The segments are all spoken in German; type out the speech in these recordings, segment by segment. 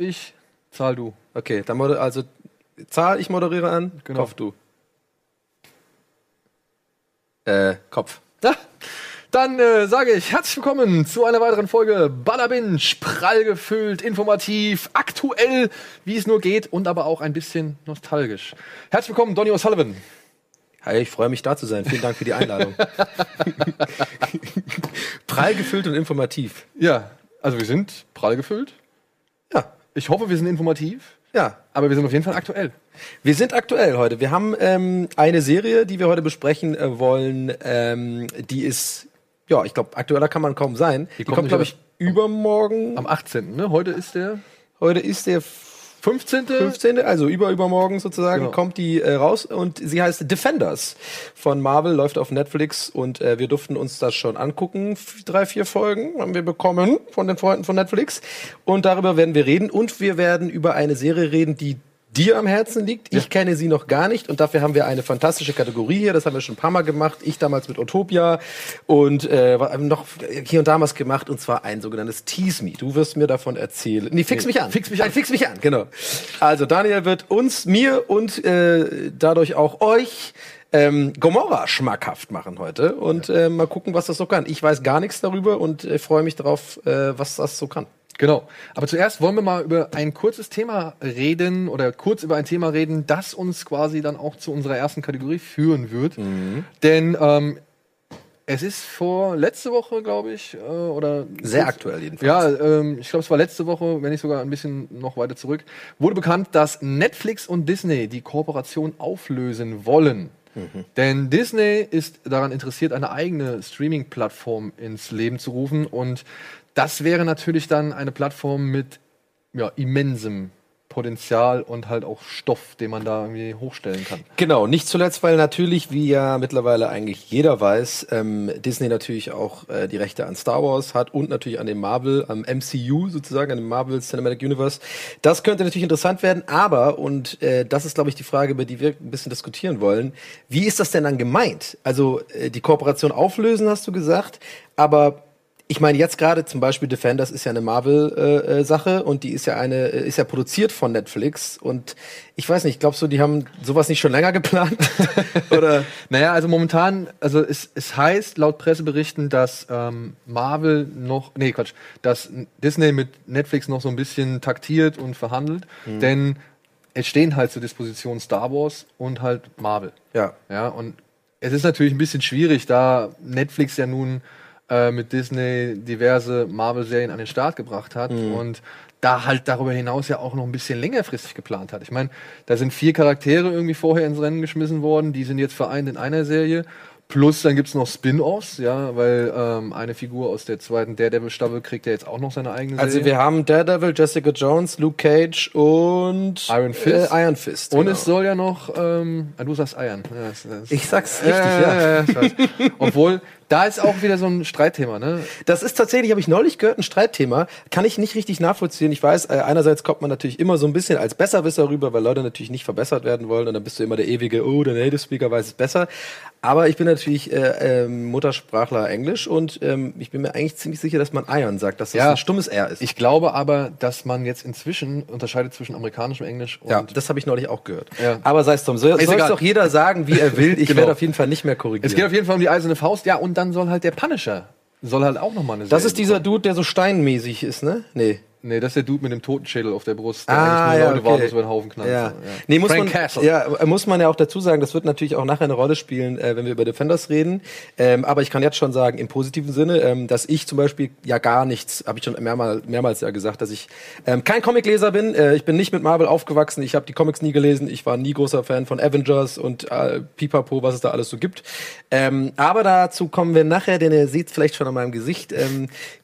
ich, zahl du. Okay, dann moder also Zahl, ich moderiere an, Genau. Kopf du. Äh, Kopf. Ja, dann äh, sage ich herzlich willkommen zu einer weiteren Folge Ballabinch. Prall gefüllt, informativ, aktuell, wie es nur geht und aber auch ein bisschen nostalgisch. Herzlich willkommen, Donny O'Sullivan. Hi, ich freue mich da zu sein. Vielen Dank für die Einladung. Prall gefüllt und informativ. Ja, also wir sind prall gefüllt. Ich hoffe, wir sind informativ, ja. aber wir sind auf jeden Fall aktuell. Wir sind aktuell heute. Wir haben ähm, eine Serie, die wir heute besprechen äh, wollen. Ähm, die ist, ja, ich glaube, aktueller kann man kaum sein. Die, kommt kommt, glaube ich, übermorgen. Am 18. Ne? Heute ist der Heute ist der 15. 15., also über übermorgen sozusagen, Genau. kommt die äh, raus und sie heißt Defenders von Marvel, läuft auf Netflix und äh, wir durften uns das schon angucken. Drei, vier Folgen haben wir bekommen von den Freunden von Netflix und darüber werden wir reden und wir werden über eine Serie reden, die dir am Herzen liegt. Ich kenne sie noch gar nicht und dafür haben wir eine fantastische Kategorie hier. Das haben wir schon ein paar Mal gemacht. Ich damals mit Utopia und äh, noch hier und damals gemacht und zwar ein sogenanntes Tease Me. Du wirst mir davon erzählen. Nee, fix mich an. Fix mich an. Ein Fix mich an, genau. Also Daniel wird uns, mir und äh, dadurch auch euch ähm, Gomorra schmackhaft machen heute und äh, mal gucken, was das so kann. Ich weiß gar nichts darüber und äh, freue mich darauf, äh, was das so kann. Genau. Aber zuerst wollen wir mal über ein kurzes Thema reden oder kurz über ein Thema reden, das uns quasi dann auch zu unserer ersten Kategorie führen wird. Denn ähm, es ist vor letzte Woche, glaube ich, äh, oder Sehr aktuell jedenfalls. ja, ähm, ich glaube, es war letzte Woche, wenn nicht sogar ein bisschen noch weiter zurück, wurde bekannt, dass Netflix und Disney die Kooperation auflösen wollen. Denn Disney ist daran interessiert, eine eigene Streaming-Plattform ins Leben zu rufen. Und das wäre natürlich dann eine Plattform mit ja, immensem Potenzial und halt auch Stoff, den man da irgendwie hochstellen kann. Genau, nicht zuletzt, weil natürlich, wie ja mittlerweile eigentlich jeder weiß, ähm, Disney natürlich auch äh, die Rechte an Star Wars hat und natürlich an dem Marvel, am MCU sozusagen, an dem Marvel Cinematic Universe. Das könnte natürlich interessant werden, aber, und äh, das ist, glaube ich, die Frage, über die wir ein bisschen diskutieren wollen, wie ist das denn dann gemeint? Also äh, die Kooperation auflösen, hast du gesagt, aber ich meine, jetzt gerade zum Beispiel Defenders ist ja eine Marvel-Sache äh, Sache und die ist ja eine, äh, ist ja produziert von Netflix und ich weiß nicht, glaubst du, die haben sowas nicht schon länger geplant? Oder? Naja, also momentan, also es, es heißt laut Presseberichten, dass ähm, Marvel noch, nee Quatsch, dass Disney mit Netflix noch so ein bisschen taktiert und verhandelt, denn es stehen halt zur Disposition Star Wars und halt Marvel. Ja. Ja, und es ist natürlich ein bisschen schwierig, da Netflix ja nun äh, mit Disney diverse Marvel-Serien an den Start gebracht hat und da halt darüber hinaus ja auch noch ein bisschen längerfristig geplant hat. Ich meine, da sind vier Charaktere irgendwie vorher ins Rennen geschmissen worden, die sind jetzt vereint in einer Serie. Plus dann gibt's noch Spin-offs, ja, weil ähm, eine Figur aus der zweiten Daredevil-Staffel kriegt ja jetzt auch noch seine eigene Serie. Also wir haben Daredevil, Jessica Jones, Luke Cage und Iron Fist. Äh, Iron Fist. und genau. es soll ja noch, ähm, ah, du sagst Eiern. Ja, das, das, ich sag's richtig, ja. ja, ja. Obwohl, da ist auch wieder so ein Streitthema, ne? Das ist tatsächlich, habe ich neulich gehört, ein Streitthema. Kann ich nicht richtig nachvollziehen. Ich weiß, äh, einerseits kommt man natürlich immer so ein bisschen als Besserwisser rüber, weil Leute natürlich nicht verbessert werden wollen. Und dann bist du immer der ewige, oh, der Native Speaker weiß es besser. Aber ich bin natürlich äh, ähm, Muttersprachler Englisch und ähm, ich bin mir eigentlich ziemlich sicher, dass man Iron sagt, dass das Ja. ein stummes R ist. Ich glaube aber, dass man jetzt inzwischen unterscheidet zwischen amerikanischem Englisch und ja, das habe ich neulich auch gehört. Ja. Aber sei es drum. Soll egal. doch jeder sagen, wie er will. Ich Genau. werde auf jeden Fall nicht mehr korrigieren. es geht auf jeden Fall um die eiserne Faust. Ja, und dann soll halt der Punisher soll halt auch noch mal eine das Serie ist dieser Dude, der so steinmäßig ist, ne? Nee. Nee, das ist der Dude mit dem Totenschädel auf der Brust, der Ah, eigentlich nur ja, Leute okay. wartet, über den Haufen knallt. Ja. So, Nee, muss Frank man, Castle. ja, muss man ja auch dazu sagen, das wird natürlich auch nachher eine Rolle spielen, äh, wenn wir über Defenders reden. Ähm, aber ich kann jetzt schon sagen, im positiven Sinne, ähm, dass ich zum Beispiel ja gar nichts, habe ich schon mehrmal, mehrmals ja gesagt, dass ich ähm, kein Comicleser bin. Äh, ich bin nicht mit Marvel aufgewachsen. Ich habe die Comics nie gelesen. Ich war nie großer Fan von Avengers und äh, Pipapo, was es da alles so gibt. Ähm, aber dazu kommen wir nachher, denn ihr seht vielleicht schon an meinem Gesicht.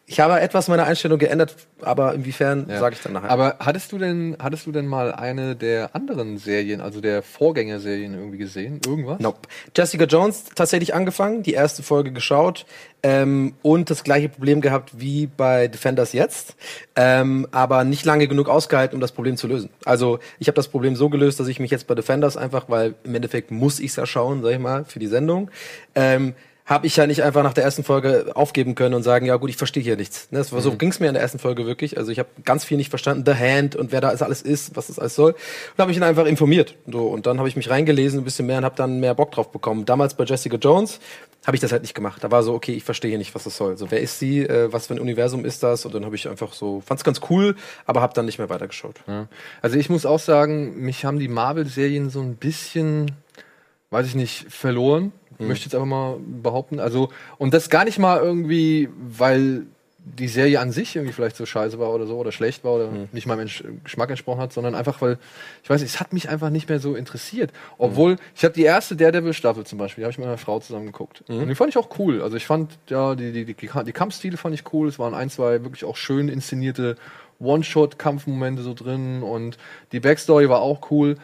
Ich habe etwas meine Einstellung geändert, aber inwiefern Ja. sage ich dann nachher. Aber hattest du denn, hattest du denn mal eine der anderen Serien, also der Vorgängerserien irgendwie gesehen? Irgendwas? Nope. Jessica Jones tatsächlich angefangen, die erste Folge geschaut ähm, und das gleiche Problem gehabt wie bei Defenders jetzt, ähm, aber nicht lange genug ausgehalten, um das Problem zu lösen. Also ich habe das Problem so gelöst, dass ich mich jetzt bei Defenders einfach, weil im Endeffekt muss ich es ja schauen, sag ich mal, für die Sendung, ähm, habe ich ja nicht einfach nach der ersten Folge aufgeben können und sagen, ja gut, ich verstehe hier nichts. Ne, Das war, so Mhm. ging's mir in der ersten Folge wirklich. Also ich habe ganz viel nicht verstanden, The Hand und wer da alles ist, was das alles soll. Und habe mich dann einfach informiert. So, und dann habe ich mich reingelesen ein bisschen mehr und habe dann mehr Bock drauf bekommen. Damals bei Jessica Jones habe ich das halt nicht gemacht. Da war so, okay, ich verstehe hier nicht, was das soll. So, wer ist sie? Äh, was für ein Universum ist das? Und dann habe ich einfach so, fand's ganz cool, aber habe dann nicht mehr weitergeschaut. Ja. Also ich muss auch sagen, mich haben die Marvel-Serien so ein bisschen, weiß ich nicht, verloren. Möchte jetzt aber mal behaupten. Also, und das gar nicht mal irgendwie, weil die Serie an sich irgendwie vielleicht so scheiße war oder so oder schlecht war oder nicht meinem Entsch- Geschmack entsprochen hat, sondern einfach, weil, ich weiß nicht, es hat mich einfach nicht mehr so interessiert. Obwohl, ich habe die erste Daredevil-Staffel zum Beispiel, die habe ich mit meiner Frau zusammen geguckt. Und die fand ich auch cool. Also ich fand, ja, die, die, die, die Kampfstile fand ich cool. Es waren ein, zwei wirklich auch schön inszenierte One-Shot-Kampfmomente so drin und die Backstory war auch cool.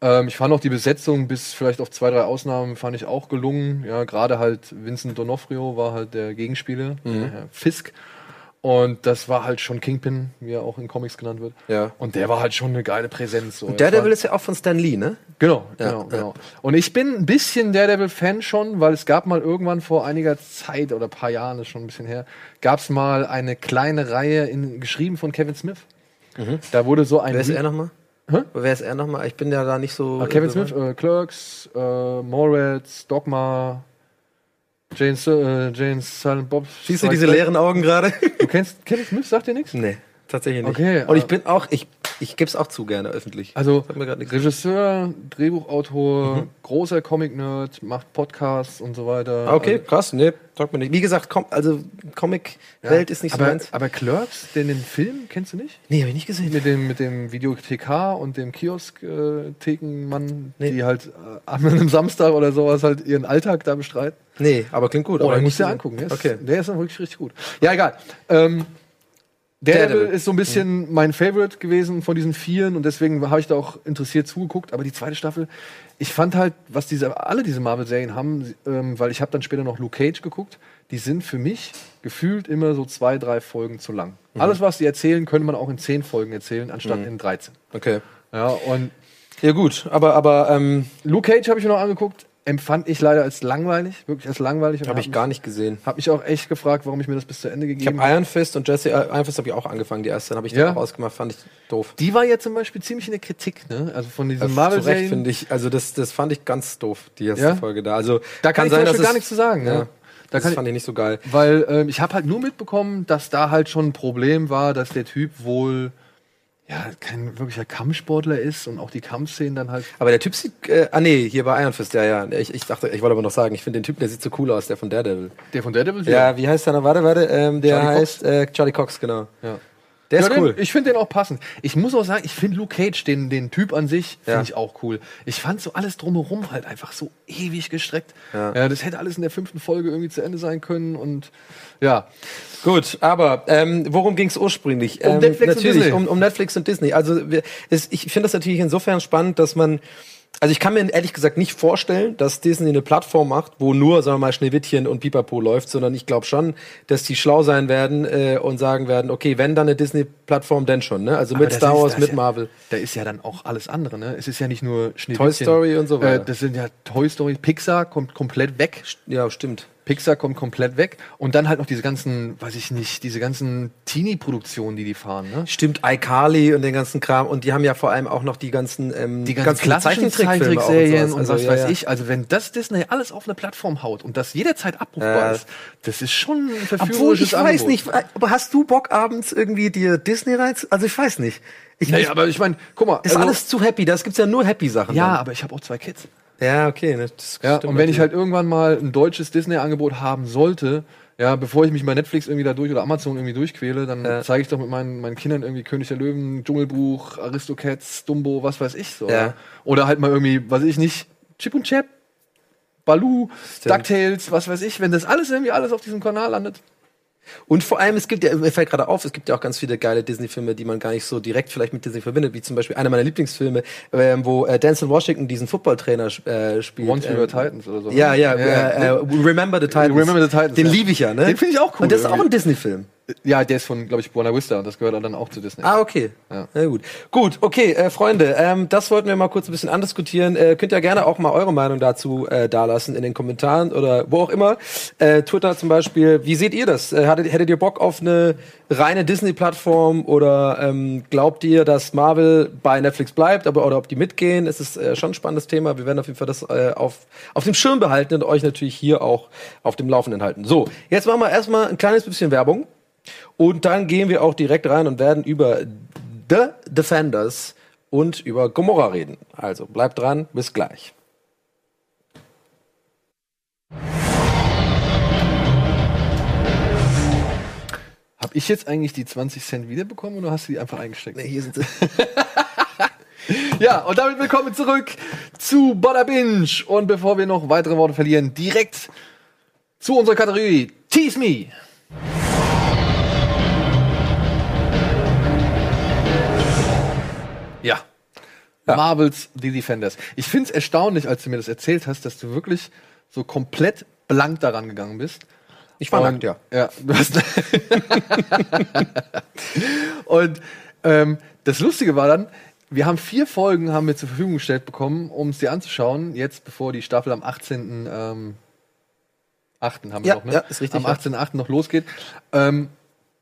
Ähm, ich fand auch die Besetzung, bis vielleicht auf zwei, drei Ausnahmen, fand ich auch gelungen. Ja, gerade halt Vincent D'Onofrio war halt der Gegenspieler, der Herr Fisk. Und das war halt schon Kingpin, wie er auch in Comics genannt wird. Ja. Und der war halt schon eine geile Präsenz. So. Daredevil ist ja auch von Stan Lee, ne? Genau, Ja, genau, ja. genau. Und ich bin ein bisschen Daredevil-Fan schon, weil es gab mal irgendwann vor einiger Zeit oder ein paar Jahren, das ist schon ein bisschen her, gab es mal eine kleine Reihe in, geschrieben von Kevin Smith. Da wurde so ein. Mhm. Wer ist er nochmal? Hä? Wer ist er nochmal? Ich bin ja da nicht so. Ah, Kevin Smith, äh, Clerks, äh, Mallrats, Dogma, Jane, äh, Jane Silent Bob. Siehst du diese leeren Augen gerade? Du kennst Kevin Smith, sagt dir nichts? nee, tatsächlich nicht. Okay, Und ich äh, bin auch, ich, ich gebe es auch zu gerne öffentlich. Also. Regisseur, Drehbuchautor, großer Comic-Nerd, macht Podcasts und so weiter. Ah, okay, Also, krass, nee, sagt mir nicht. Wie gesagt, kom also Comic-Welt ist nicht so aber, meins. aber Clerks, den, den Film, kennst du nicht? Nee, habe ich nicht gesehen. Mit dem, mit dem Videothekar und dem Kiosk-Thekenmann, Nee. die halt äh, an einem Samstag oder sowas halt ihren Alltag da bestreiten. Nee, aber klingt gut. Oh, aber den nicht musst du dir angucken. Der ist, Okay. der ist dann wirklich richtig gut. Ja, egal. Ähm, Daredevil ist so ein bisschen mein Favorite gewesen von diesen vieren und deswegen habe ich da auch interessiert zugeguckt. Aber die zweite Staffel, ich fand halt, was diese alle diese Marvel-Serien haben, ähm, weil ich habe dann später noch Luke Cage geguckt, die sind für mich gefühlt immer so zwei, drei Folgen zu lang. Alles, was die erzählen, könnte man auch in zehn Folgen erzählen, anstatt in 13. Okay. Ja, und Ja, gut, aber, aber ähm, Luke Cage habe ich mir noch angeguckt, empfand ich leider als langweilig, wirklich als langweilig. habe hab ich gar nicht gesehen. Hab mich auch echt gefragt, warum ich mir das bis zu Ende Ich gegeben habe Iron Fist und Jesse äh, Iron Fist habe ich auch angefangen, die erste. Dann habe ich Ja. dann auch ausgemacht, fand ich doof. Die war ja zum Beispiel ziemlich in der Kritik, ne? Also von diesen Also, Marvel zu Recht finde ich, also das, das fand ich ganz doof, die erste Ja? Folge da. Also Da kann, ich zum Beispiel dass gar es- nichts zu sagen. Ja, Ne? Da das kann fand ich nicht so geil. ich, weil ähm, ich habe halt nur mitbekommen, dass da halt schon ein Problem war, dass der Typ wohl ja kein wirklicher Kampfsportler ist und auch die Kampfszenen dann halt. Aber der Typ sieht, äh, ah nee, hier bei Iron Fist, ja, ja. Ich, ich dachte, ich wollte aber noch sagen, ich finde den Typen, der sieht so cool aus, der von Daredevil. Der von Daredevil? Ja, wie heißt der noch? Warte, warte, ähm, der Charlie Cox? heißt äh, Charlie Cox, genau. ja. Der ja, ist den, cool. Ich finde den auch passend. Ich muss auch sagen, ich finde Luke Cage, den, den Typ an sich, finde Ja. ich auch cool. Ich fand so alles drumherum halt einfach so ewig gestreckt. Ja. Ja. das hätte alles in der fünften Folge irgendwie zu Ende sein können und ja. Gut, aber ähm, worum ging es ursprünglich? Um ähm, Netflix und natürlich, Disney. Um, um Netflix und Disney. Also wir, es, ich finde das natürlich insofern spannend, dass man also ich kann mir ehrlich gesagt nicht vorstellen, dass Disney eine Plattform macht, wo nur, sagen wir mal, Schneewittchen und Pipapo läuft, sondern ich glaube schon, dass die schlau sein werden äh, und sagen werden, okay, wenn dann eine Disney-Plattform, denn schon, ne? Also Aber mit Star ist- Wars, mit ja- Marvel. Da ist ja dann auch alles andere, ne? Es ist ja nicht nur Schneewittchen. Toy Story und so weiter. Äh, das sind ja Toy Story, Pixar kommt komplett weg. Ja, stimmt. Pixar kommt komplett weg. Und dann halt noch diese ganzen, weiß ich nicht, diese ganzen Teenie-Produktionen, die die fahren, ne? Stimmt, iCarly und den ganzen Kram. Und die haben ja vor allem auch noch die ganzen, ähm, Die ganzen auch Zeichentrickserien sowas. und, Also, was ja, weiß ja. ich. Also wenn das Disney alles auf eine Plattform haut und das jederzeit abrufbar Ja. ist, das ist schon ein Obwohl, verführerisches ich weiß Angebot. nicht, aber hast du Bock abends irgendwie dir Disney rein? Also ich weiß nicht. Ich, Naja, ich, aber ich meine, guck mal. ist also- alles zu happy. Das gibt's ja nur happy Sachen. ja, dann. aber ich habe auch zwei Kids. Ja, okay. ne, Das Ja, und wenn ich halt natürlich. irgendwann mal ein deutsches Disney-Angebot haben sollte, ja, bevor ich mich bei Netflix irgendwie da durch oder Amazon irgendwie durchquäle, dann Ja. zeige ich doch mit meinen, meinen Kindern irgendwie König der Löwen, Dschungelbuch, Aristocats, Dumbo, was weiß ich so. Ja. Oder halt mal irgendwie, weiß ich nicht, Chip und Chap, Baloo, Stimmt. DuckTales, was weiß ich, wenn das alles irgendwie alles auf diesem Kanal landet. Und vor allem, es gibt ja, mir fällt gerade auf, es gibt ja auch ganz viele geile Disney-Filme, die man gar nicht so direkt vielleicht mit Disney verbindet, wie zum Beispiel einer meiner Lieblingsfilme, ähm, wo äh, Denzel Washington diesen Footballtrainer äh, spielt. Once We ähm, Were Titans oder so. Ja, ja, Ja, äh, äh, Remember the Titans. Remember the Titans, Den ja. liebe ich ja, ne? Den finde ich auch cool Und das ist auch irgendwie. ein Disney-Film. Ja, der ist von, glaube ich, Buena Vista und das gehört dann auch zu Disney. Ah, okay. Ja. Na gut. Gut, okay, äh, Freunde, ähm, das wollten wir mal kurz ein bisschen andiskutieren. Äh, könnt ihr gerne auch mal eure Meinung dazu äh, dalassen in den Kommentaren oder wo auch immer. Äh, Twitter zum Beispiel. Wie seht ihr das? Äh, hattet, hättet ihr Bock auf eine reine Disney-Plattform oder ähm, glaubt ihr, dass Marvel bei Netflix bleibt, aber oder ob die mitgehen? Es ist äh, schon ein spannendes Thema. Wir werden auf jeden Fall das äh, auf, auf dem Schirm behalten und euch natürlich hier auch auf dem Laufenden halten. So, jetzt machen wir erstmal ein kleines bisschen Werbung. Und dann gehen wir auch direkt rein und werden über The Defenders und über Gomorra reden. Also bleibt dran, bis gleich. Hab ich jetzt eigentlich die 20 Cent wiederbekommen oder hast du die einfach eingesteckt? hier sind sie. Ja, und damit willkommen zurück zu Bada Binge. Und bevor wir noch weitere Worte verlieren, direkt zu unserer Kategorie Tease Me. Ja. Ja. Marvels The Defenders. Ich finde es erstaunlich, als du mir das erzählt hast, dass du wirklich so komplett blank daran gegangen bist. Ich war nackt, ja. Ja, du hast. und ähm, das Lustige war dann, wir haben vier Folgen haben wir zur Verfügung gestellt bekommen, um es dir anzuschauen. Jetzt, bevor die Staffel am 18. Ähm, 8. haben wir Ja, noch, ne? ja, ist richtig, Am ja. 18.8. noch losgeht. Ähm,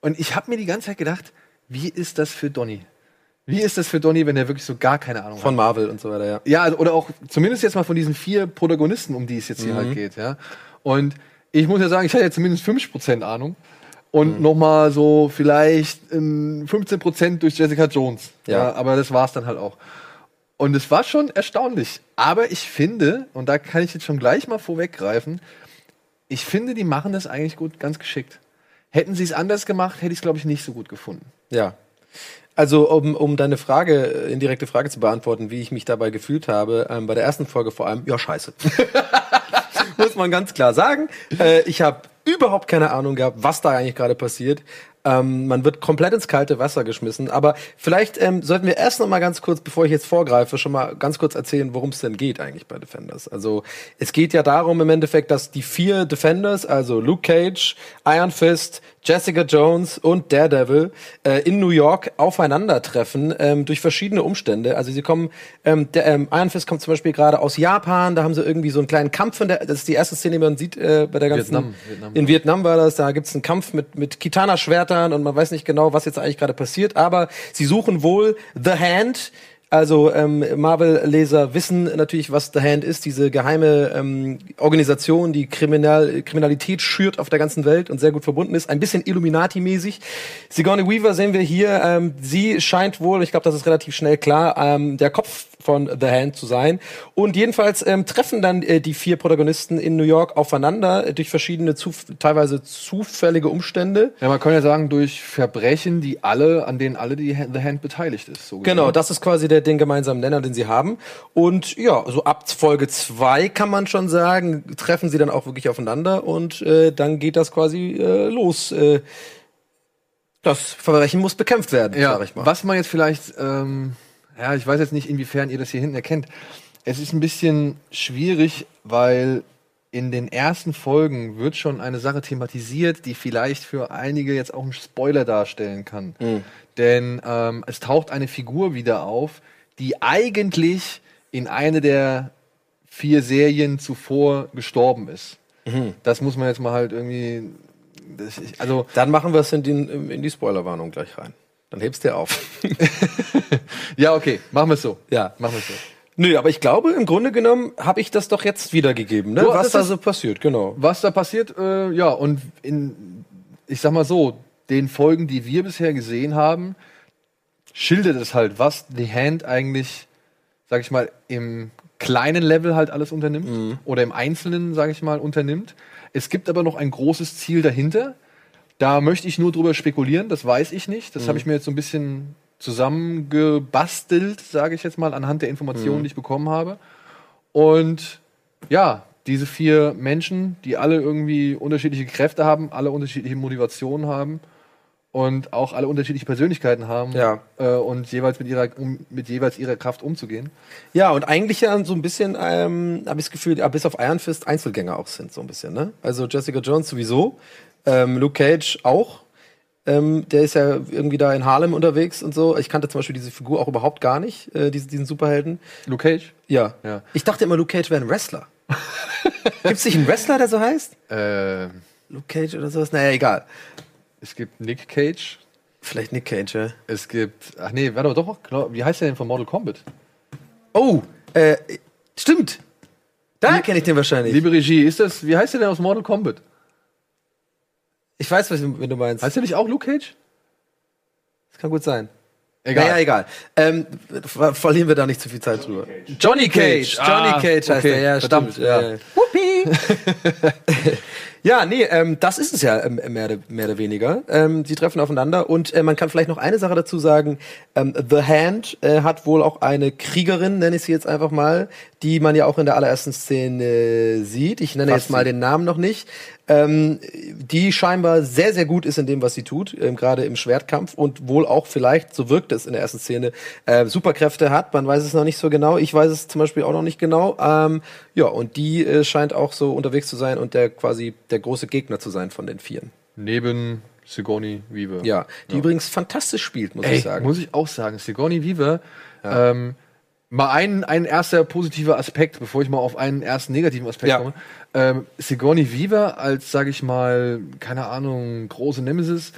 und ich habe mir die ganze Zeit gedacht, wie ist das für Donny? Wie ist das für Donny, wenn er wirklich so gar keine Ahnung hat? Von Marvel und so weiter, ja. Ja, also, oder auch zumindest jetzt mal von diesen vier Protagonisten, um die es jetzt hier Mhm. halt geht, ja. Und ich muss ja sagen, ich hatte ja zumindest 50% Ahnung. Und Mhm. noch mal so vielleicht ähm, 15% durch Jessica Jones. Ja. Aber das war's dann halt auch. Und es war schon erstaunlich. Aber ich finde, und da kann ich jetzt schon gleich mal vorweggreifen, ich finde, die machen das eigentlich gut, ganz geschickt. Hätten sie es anders gemacht, hätte ich es, glaube ich, nicht so gut gefunden. Ja. Also, um, um deine Frage, äh, indirekte Frage zu beantworten, wie ich mich dabei gefühlt habe, ähm, bei der ersten Folge vor allem, ja, scheiße. Muss man ganz klar sagen. Äh, ich habe überhaupt keine Ahnung gehabt, was da eigentlich gerade passiert. Ähm, man wird komplett ins kalte Wasser geschmissen. Aber vielleicht ähm, sollten wir erst noch mal ganz kurz, bevor ich jetzt vorgreife, schon mal ganz kurz erzählen, worum es denn geht eigentlich bei Defenders. Also es geht ja darum im Endeffekt, dass die vier Defenders, also Luke Cage, Iron Fist, Jessica Jones und Daredevil äh, in New York aufeinandertreffen ähm, durch verschiedene Umstände. Also sie kommen, ähm, der, ähm, Iron Fist kommt zum Beispiel gerade aus Japan, da haben sie irgendwie so einen kleinen Kampf in der, das ist die erste Szene, die man sieht äh, bei der ganzen Vietnam, Vietnam. in Vietnam war das, da gibt's einen Kampf mit, mit Kitana-Schwertern und man weiß nicht genau, was jetzt eigentlich gerade passiert, aber sie suchen wohl The Hand. Also ähm, Marvel-Leser wissen natürlich, was The Hand ist, diese geheime ähm, Organisation, die Kriminal Kriminalität schürt auf der ganzen Welt und sehr gut verbunden ist. Ein bisschen Illuminati-mäßig. Sigourney Weaver sehen wir hier. Ähm, sie scheint wohl, ich glaube, das ist relativ schnell klar, ähm, der Kopf von The Hand zu sein. Und jedenfalls ähm, treffen dann äh, die vier Protagonisten in New York aufeinander äh, durch verschiedene, zuf teilweise zufällige Umstände. Ja, man kann ja sagen, durch Verbrechen, die alle, an denen alle die The Hand beteiligt ist. So Genau, das ist quasi der, den gemeinsamen Nenner, den sie haben. Und ja, so ab Folge zwei kann man schon sagen, treffen sie dann auch wirklich aufeinander und äh, dann geht das quasi äh, los. Äh, das Verbrechen muss bekämpft werden, ja, sag ich mal. Was man jetzt vielleicht, ähm, ja, ich weiß jetzt nicht, inwiefern ihr das hier hinten erkennt. Es ist ein bisschen schwierig, weil in den ersten Folgen wird schon eine Sache thematisiert, die vielleicht für einige jetzt auch einen Spoiler darstellen kann. Denn ähm, es taucht eine Figur wieder auf, die eigentlich in eine der vier Serien zuvor gestorben ist. Das muss man jetzt mal halt irgendwie. Das, also Dann machen wir es in, den, in die Spoilerwarnung gleich rein. Dann hebst du auf. ja, okay, machen wir es so. Ja. machen wir es so. Nö, aber ich glaube, im Grunde genommen habe ich das doch jetzt wiedergegeben, ne? Du, was da so passiert, genau. Was da passiert, äh, ja, und in, ich sag mal so, den Folgen, die wir bisher gesehen haben, schildert es halt, was The Hand eigentlich, sag ich mal, im kleinen Level halt alles unternimmt oder im Einzelnen, sag ich mal, unternimmt. Es gibt aber noch ein großes Ziel dahinter. Da möchte ich nur drüber spekulieren, das weiß ich nicht. Das habe ich mir jetzt so ein bisschen zusammengebastelt, sage ich jetzt mal, anhand der Informationen, die ich bekommen habe. Und ja, diese vier Menschen, die alle irgendwie unterschiedliche Kräfte haben, alle unterschiedliche Motivationen haben und auch alle unterschiedliche Persönlichkeiten haben Ja. äh, und jeweils mit ihrer um, mit jeweils ihrer Kraft umzugehen. Ja, und eigentlich ja so ein bisschen, ähm, habe ich das Gefühl, ja, bis auf Iron Fist Einzelgänger auch sind, so ein bisschen, ne? Also Jessica Jones sowieso, ähm, Luke Cage auch. Ähm, der ist ja irgendwie da in Harlem unterwegs und so. Ich kannte zum Beispiel diese Figur auch überhaupt gar nicht, äh, diesen, diesen Superhelden. Luke Cage? Ja. Ja. Ich dachte immer, Luke Cage wäre ein Wrestler. Gibt es nicht einen Wrestler, der so heißt? Äh, Luke Cage oder sowas? Naja, egal. Es gibt Nick Cage. Vielleicht Nick Cage, ja. Es gibt. Ach nee, warte doch. Genau, wie heißt der denn von Mortal Kombat? Oh, äh, stimmt. Da kenne ich den wahrscheinlich. Liebe Regie, ist das. Wie heißt der denn aus Mortal Kombat? Ich weiß, was du- wenn du meinst. Heißt der nicht auch Luke Cage? Das kann gut sein. Egal. Naja, egal. Ähm, ver verlieren wir da nicht zu viel Zeit drüber. Johnny Cage. Johnny Ah, Cage heißt okay. er, ja, Verdammt, stimmt. ja. Ja. Ja, nee, ähm, das ist es ja ähm, mehr, oder- mehr oder weniger. Ähm, sie treffen aufeinander und äh, man kann vielleicht noch eine Sache dazu sagen. Ähm, The Hand äh, hat wohl auch eine Kriegerin, nenne ich sie jetzt einfach mal, die man ja auch in der allerersten Szene sieht. Ich nenne Fast jetzt mal den Namen noch nicht. Ähm, die scheinbar sehr, sehr gut ist in dem, was sie tut, ähm, gerade im Schwertkampf und wohl auch vielleicht, so wirkt es in der ersten Szene, äh, Superkräfte hat. Man weiß es noch nicht so genau. Ich weiß es zum Beispiel auch noch nicht genau. Ähm, ja, und die äh, scheint auch so unterwegs zu sein und der quasi der große Gegner zu sein von den Vieren. Neben Sigourney Weaver. Ja, die übrigens fantastisch spielt, muss Ey, ich sagen. muss ich auch sagen. Sigourney Weaver. Ähm, mal ein, ein erster positiver Aspekt, bevor ich mal auf einen ersten negativen Aspekt Ja. komme. Ähm, Sigourney Weaver als, sage ich mal, keine Ahnung, große Nemesis,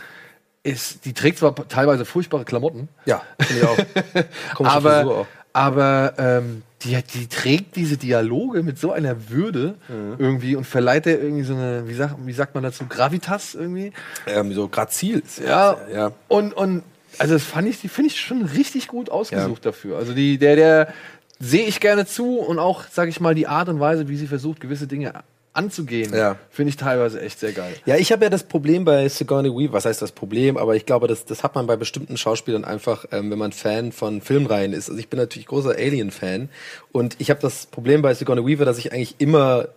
ist, die trägt zwar teilweise furchtbare Klamotten, ja, finde ich auch. Aber, auch. aber ähm, die, die trägt diese Dialoge mit so einer Würde Mhm. irgendwie und verleiht der irgendwie so eine, wie sagt, wie sagt man dazu, Gravitas irgendwie. Ähm, so grazil. Ja, es, ja. Und, und also das fand ich, die finde ich schon richtig gut ausgesucht dafür. Also die, der, der sehe ich gerne zu und auch, sage ich mal, die Art und Weise, wie sie versucht, gewisse Dinge anzugehen, Ja. finde ich teilweise echt sehr geil. Ja, ich habe ja das Problem bei Sigourney Weaver, was heißt das Problem, aber ich glaube, das, das hat man bei bestimmten Schauspielern einfach, ähm, wenn man Fan von Filmreihen ist. Also ich bin natürlich großer Alien-Fan und ich habe das Problem bei Sigourney Weaver, dass ich eigentlich immer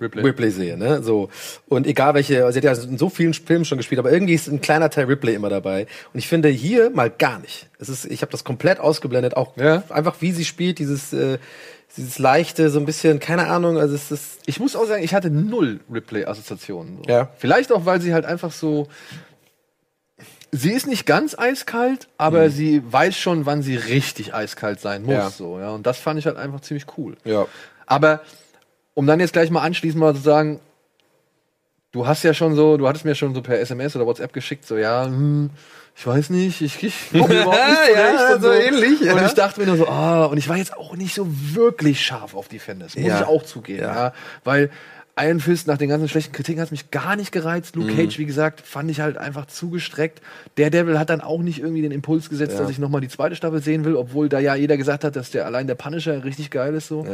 Ripley. Ripley sehe, ne? So. Und egal welche, sie hat ja in so vielen Filmen schon gespielt, aber irgendwie ist ein kleiner Teil Ripley immer dabei. Und ich finde hier mal gar nicht. Es ist, ich habe das komplett ausgeblendet, auch Ja. einfach wie sie spielt, dieses, äh, dieses leichte, so ein bisschen, keine Ahnung, also es ist, Ich muss auch sagen, ich hatte null Ripley-Assoziationen. So. Ja. Vielleicht auch, weil sie halt einfach so. Sie ist nicht ganz eiskalt, aber sie weiß schon, wann sie richtig eiskalt sein muss. Ja. So, ja. Und das fand ich halt einfach ziemlich cool. ja. Aber um dann jetzt gleich mal anschließend mal zu sagen, du hast ja schon so, du hattest mir schon so per SMS oder WhatsApp geschickt, so ja, hm, ich weiß nicht, ich, ich überhaupt nicht Ja, und so ähnlich, ja. Und ich dachte mir nur so, ah, und ich war jetzt auch nicht so wirklich scharf auf Defenders, muss Ja. ich auch zugeben, Ja. ja. weil Iron Fist nach den ganzen schlechten Kritiken hat mich gar nicht gereizt. Mhm. Luke Cage, wie gesagt, fand ich halt einfach zugestreckt. Der Devil hat dann auch nicht irgendwie den Impuls gesetzt, dass ich nochmal die zweite Staffel sehen will, obwohl da ja jeder gesagt hat, dass der allein der Punisher richtig geil ist so.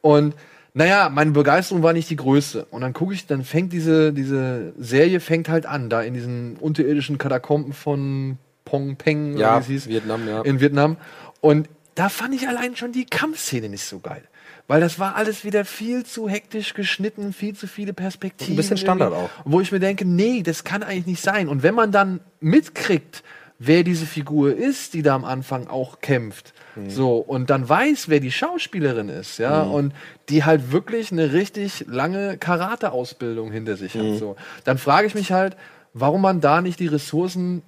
Und naja, meine Begeisterung war nicht die größte. Und dann gucke ich, dann fängt diese, diese Serie fängt halt an, da in diesen unterirdischen Katakomben von Pong Peng, Ja, wie es hieß, Vietnam, ja. in Vietnam. Und da fand ich allein schon die Kampfszene nicht so geil. Weil das war alles wieder viel zu hektisch geschnitten, viel zu viele Perspektiven. Ein bisschen Standard auch. Wo ich mir denke, nee, das kann eigentlich nicht sein. Und wenn man dann mitkriegt, wer diese Figur ist, die da am Anfang auch kämpft, Mhm. so, und dann weiß, wer die Schauspielerin ist, ja, und die halt wirklich eine richtig lange Karate-Ausbildung hinter sich Mhm. hat, so, dann frage ich mich halt, warum man da nicht die Ressourcen